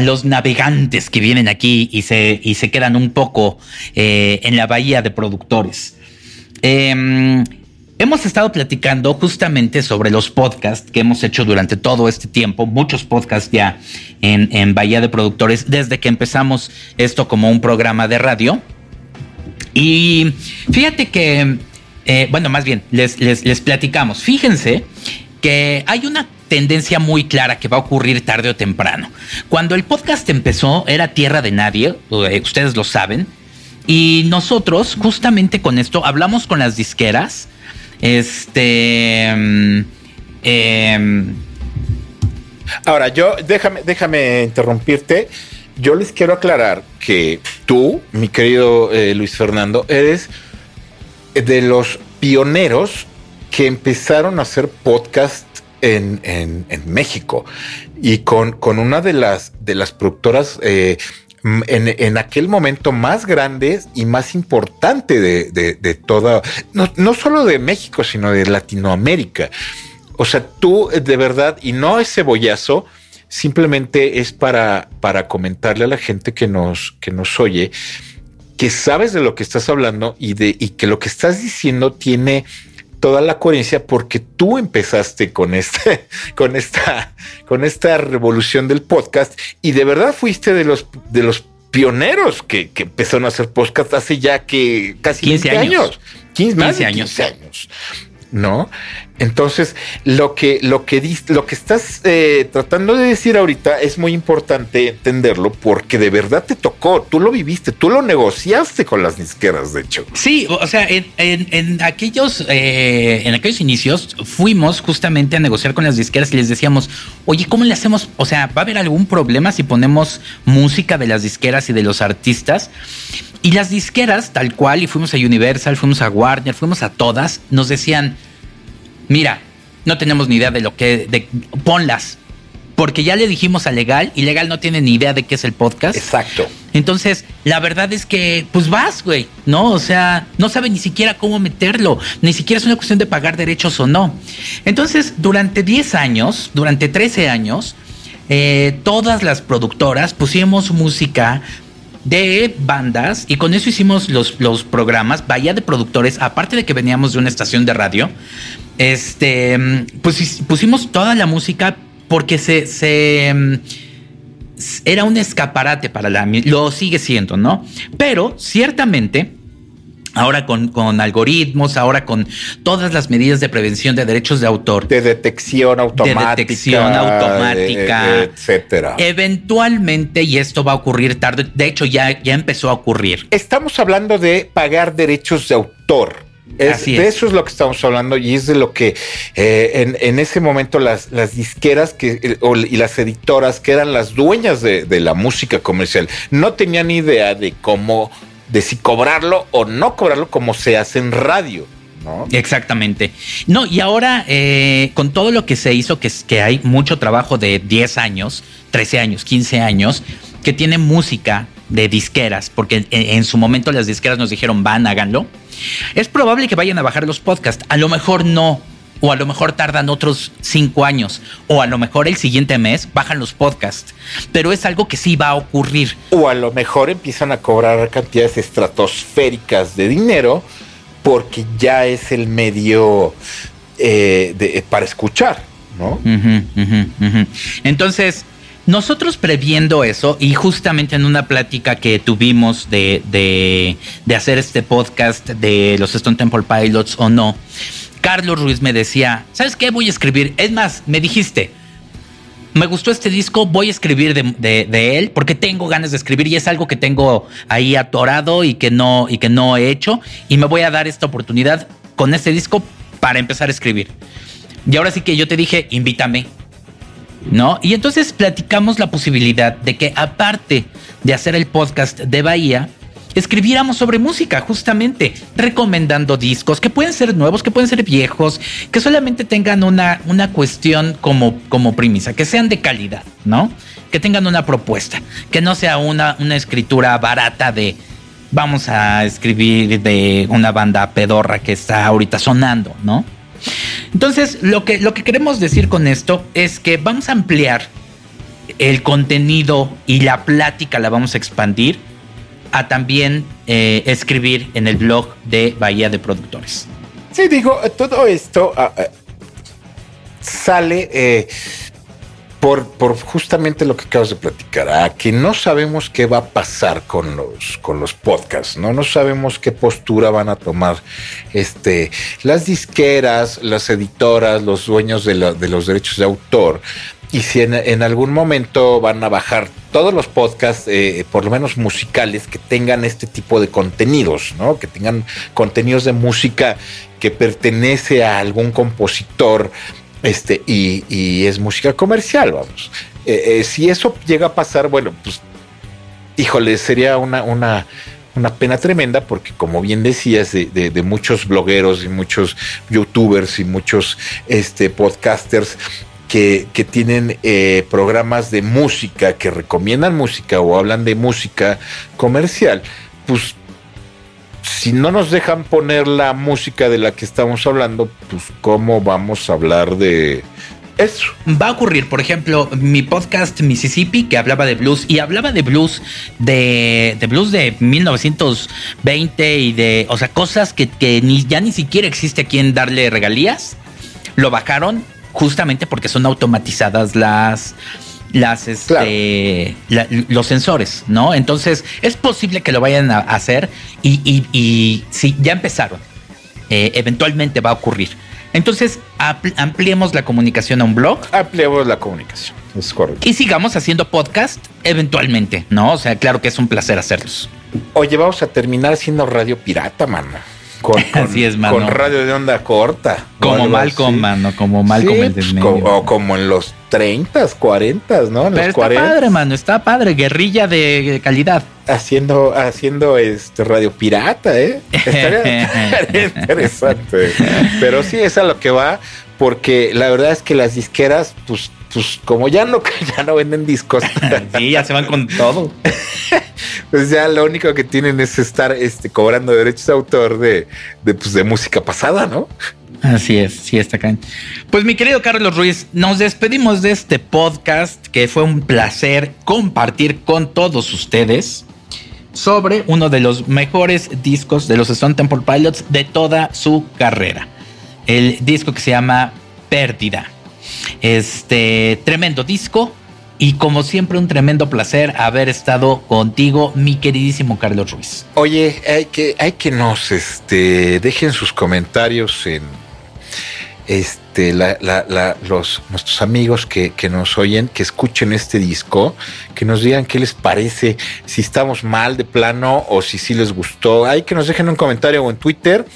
los navegantes que vienen aquí y se, y se quedan un poco eh, en la bahía de productores. Eh, hemos estado platicando justamente sobre los podcasts que hemos hecho durante todo este tiempo, muchos podcasts ya en, en Bahía de Productores, desde que empezamos esto como un programa de radio. Y fíjate que, eh, bueno, más bien, les, les platicamos. Fíjense que hay una tendencia muy clara que va a ocurrir tarde o temprano. Cuando el podcast empezó, era tierra de nadie, eh, ustedes lo saben, y nosotros, justamente con esto, hablamos con las disqueras. Este. mm, em, Ahora, yo, déjame, déjame interrumpirte. Yo les quiero aclarar que tú, mi querido eh, Luis Fernando, eres de los pioneros que empezaron a hacer podcast en, en- México y con, con una de las, de las productoras eh, en, en aquel momento más grandes y más importante de, de- de toda, no, no solo de México, sino de Latinoamérica. O sea, tú eh, de verdad, y no es cebollazo, simplemente es para, para comentarle a la gente que nos, que nos oye que sabes de lo que estás hablando y, de, y que lo que estás diciendo tiene toda la coherencia porque tú empezaste con este, [laughs] con esta, con esta revolución del podcast y de verdad fuiste de los, de los pioneros que, que empezaron a hacer podcast hace ya que casi 15 20 años. años. 15, más 15 de años. 15 años. ¿No? Entonces, lo que, lo que, lo que estás eh, tratando de decir ahorita es muy importante entenderlo porque de verdad te tocó, tú lo viviste, tú lo negociaste con las disqueras, de hecho. Sí, o sea, en, en- en aquellos, eh, en aquellos inicios fuimos justamente a negociar con las disqueras y les decíamos, oye, ¿cómo le hacemos? O sea, ¿va a haber algún problema si ponemos música de las disqueras y de los artistas? Y las disqueras, tal cual, y fuimos a Universal, fuimos a Warner, fuimos a todas, nos decían, mira, no tenemos ni idea de lo que, de, ponlas. Porque ya le dijimos a Legal y Legal no tiene ni idea de qué es el podcast. Exacto. Entonces, la verdad es que, pues vas, güey, ¿no? O sea, no sabe ni siquiera cómo meterlo, ni siquiera es una cuestión de pagar derechos o no. Entonces, durante 10 años, durante 13 años, eh, todas las productoras pusimos música de bandas y con eso hicimos los, los programas, vaya de productores, aparte de que veníamos de una estación de radio, este, mm, pues pusimos toda la música porque se, se, mm, era un escaparate para la lo sigue siendo, ¿no? Pero ciertamente ahora con, con algoritmos, ahora con todas las medidas de prevención de derechos de autor, De detección automática. detección automática. de- de- etcétera. eventualmente, y esto va a ocurrir tarde, de hecho ya, ya empezó a ocurrir. Estamos hablando de pagar derechos de autor. Es- Así de es. eso es lo que estamos hablando y es de lo que eh, en, en ese momento las, las disqueras que, eh, o- y las editoras que eran las dueñas de, de la música comercial no tenían idea de cómo, de si cobrarlo o no cobrarlo como se hace en radio. ¿no? Exactamente. No, y ahora eh, con todo lo que se hizo, que, es- que hay mucho trabajo de 10 años, 13 años, 15 años, que tiene música de disqueras, porque en, en su momento las disqueras nos dijeron, van, háganlo. Es probable que vayan a bajar los podcasts, a lo mejor no, o a lo mejor tardan otros 5 años, o a lo mejor el siguiente mes bajan los podcasts, pero es algo que sí va a ocurrir. O a lo mejor empiezan a cobrar cantidades estratosféricas de dinero porque ya es el medio eh, de- para escuchar, ¿no? Entonces, nosotros previendo eso, y justamente en una plática que tuvimos de, de, de hacer este podcast de los Stone Temple Pilots o no, Carlos Ruiz me decía, ¿sabes qué? Voy a escribir. Es más, me dijiste, me gustó este disco, voy a escribir de, él porque tengo ganas de escribir y es algo que tengo ahí atorado y que no y que no he hecho y me voy a dar esta oportunidad con este disco para empezar a escribir. Y ahora sí que yo te dije, invítame. ¿no? Y entonces platicamos la posibilidad de que aparte de hacer el podcast de Bahía, escribiéramos sobre música, justamente, recomendando discos que pueden ser nuevos, que pueden ser viejos, que solamente tengan una, una cuestión como, como premisa, que sean de calidad, ¿no? Que tengan una propuesta, que no sea una, una escritura barata de vamos a escribir de una banda pedorra que está ahorita sonando, ¿no? Entonces, lo que, lo que queremos decir con esto es que vamos a ampliar el contenido y la plática la vamos a expandir a también eh, escribir en el blog de Bahía de Productores. Sí, digo, todo esto ah, ah, sale eh, por, por justamente lo que acabas de platicar, a que no sabemos qué va a pasar con los, con los podcasts, ¿no? No sabemos qué postura van a tomar este, las disqueras, las editoras, los dueños de, los derechos de autor. Y si en, algún momento van a bajar todos los podcasts, eh, por lo menos musicales, que tengan este tipo de contenidos, ¿no? Que tengan contenidos de música que pertenece a algún compositor este, y, y es música comercial, vamos. Eh, eh, si eso llega a pasar, bueno, pues, híjole, sería una, una, una pena tremenda porque, como bien decías, de, de- de muchos blogueros y muchos youtubers y muchos este, podcasters que, que tienen eh, programas de música, que recomiendan música o hablan de música comercial, pues si no nos dejan poner la música de la que estamos hablando, pues cómo vamos a hablar de eso. Va a ocurrir, por ejemplo, mi podcast Mississippi, que hablaba de blues, y hablaba de blues de, de blues de 1920 y de, o sea, cosas que, ni, ya ni siquiera existe a quien darle regalías. Lo bajaron justamente porque son automatizadas las las este la- los sensores, ¿no? Entonces es posible que lo vayan a hacer y, y, y sí, ya empezaron. Eh, eventualmente va a ocurrir. Entonces apl- ampliemos la comunicación a un blog Ampliamos la comunicación. Es correcto. y sigamos haciendo podcast eventualmente, ¿no? O sea, claro que es un placer hacerlos. Oye, vamos a terminar siendo radio pirata, mano. Con, con- [laughs] Así es, mano. Con radio de onda corta. Como Malcolm, así. mano, como Malcolm Sí, el del pues, medio. o como en los 30, 40, ¿no? En Pero los está 40. padre, mano, está padre, guerrilla de, calidad. Haciendo, haciendo este radio pirata, ¿eh? [laughs] Estaría interesante. Pero sí, es a lo que va, porque la verdad es que las disqueras, pues, pues como ya no, [laughs] ya no venden discos, [laughs] Sí, ya se van con todo. pues ya lo único que tienen es estar este, cobrando derechos de autor de, de, pues, de música pasada, ¿no? Así es, sí está acá. Pues mi querido Carlos Ruiz, nos despedimos de este podcast que fue un placer compartir con todos ustedes sobre uno de los mejores discos de los Stone Temple Pilots de toda su carrera. El disco que se llama Pérdida. Este tremendo disco y como siempre un tremendo placer haber estado contigo, mi queridísimo Carlos Ruiz. Oye, hay que, hay que nos este, dejen sus comentarios en este, los, nuestros amigos que, que nos oyen, que escuchen este disco, que nos digan qué les parece, si estamos mal de plano o si sí les gustó. Hay que nos dejen un comentario en Twitter,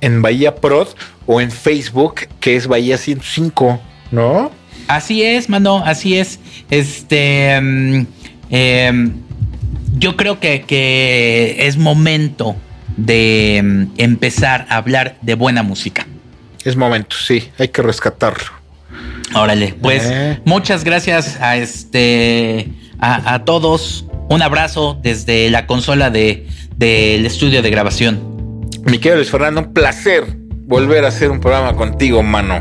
en Bahía Prod o en Facebook, que es Bahía 105, ¿no? Así es, mano, así es. Este. mm, em, yo creo que, que es momento de mm, empezar a hablar de buena música. Es momento, sí, hay que rescatarlo. Órale, pues Eh. muchas gracias a este a, a todos. Un abrazo desde la consola de del estudio de grabación. Mi querido Luis Fernando, un placer volver a hacer un programa contigo, mano.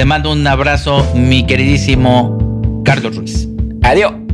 Te mando un abrazo, mi queridísimo Carlos Ruiz. Adiós.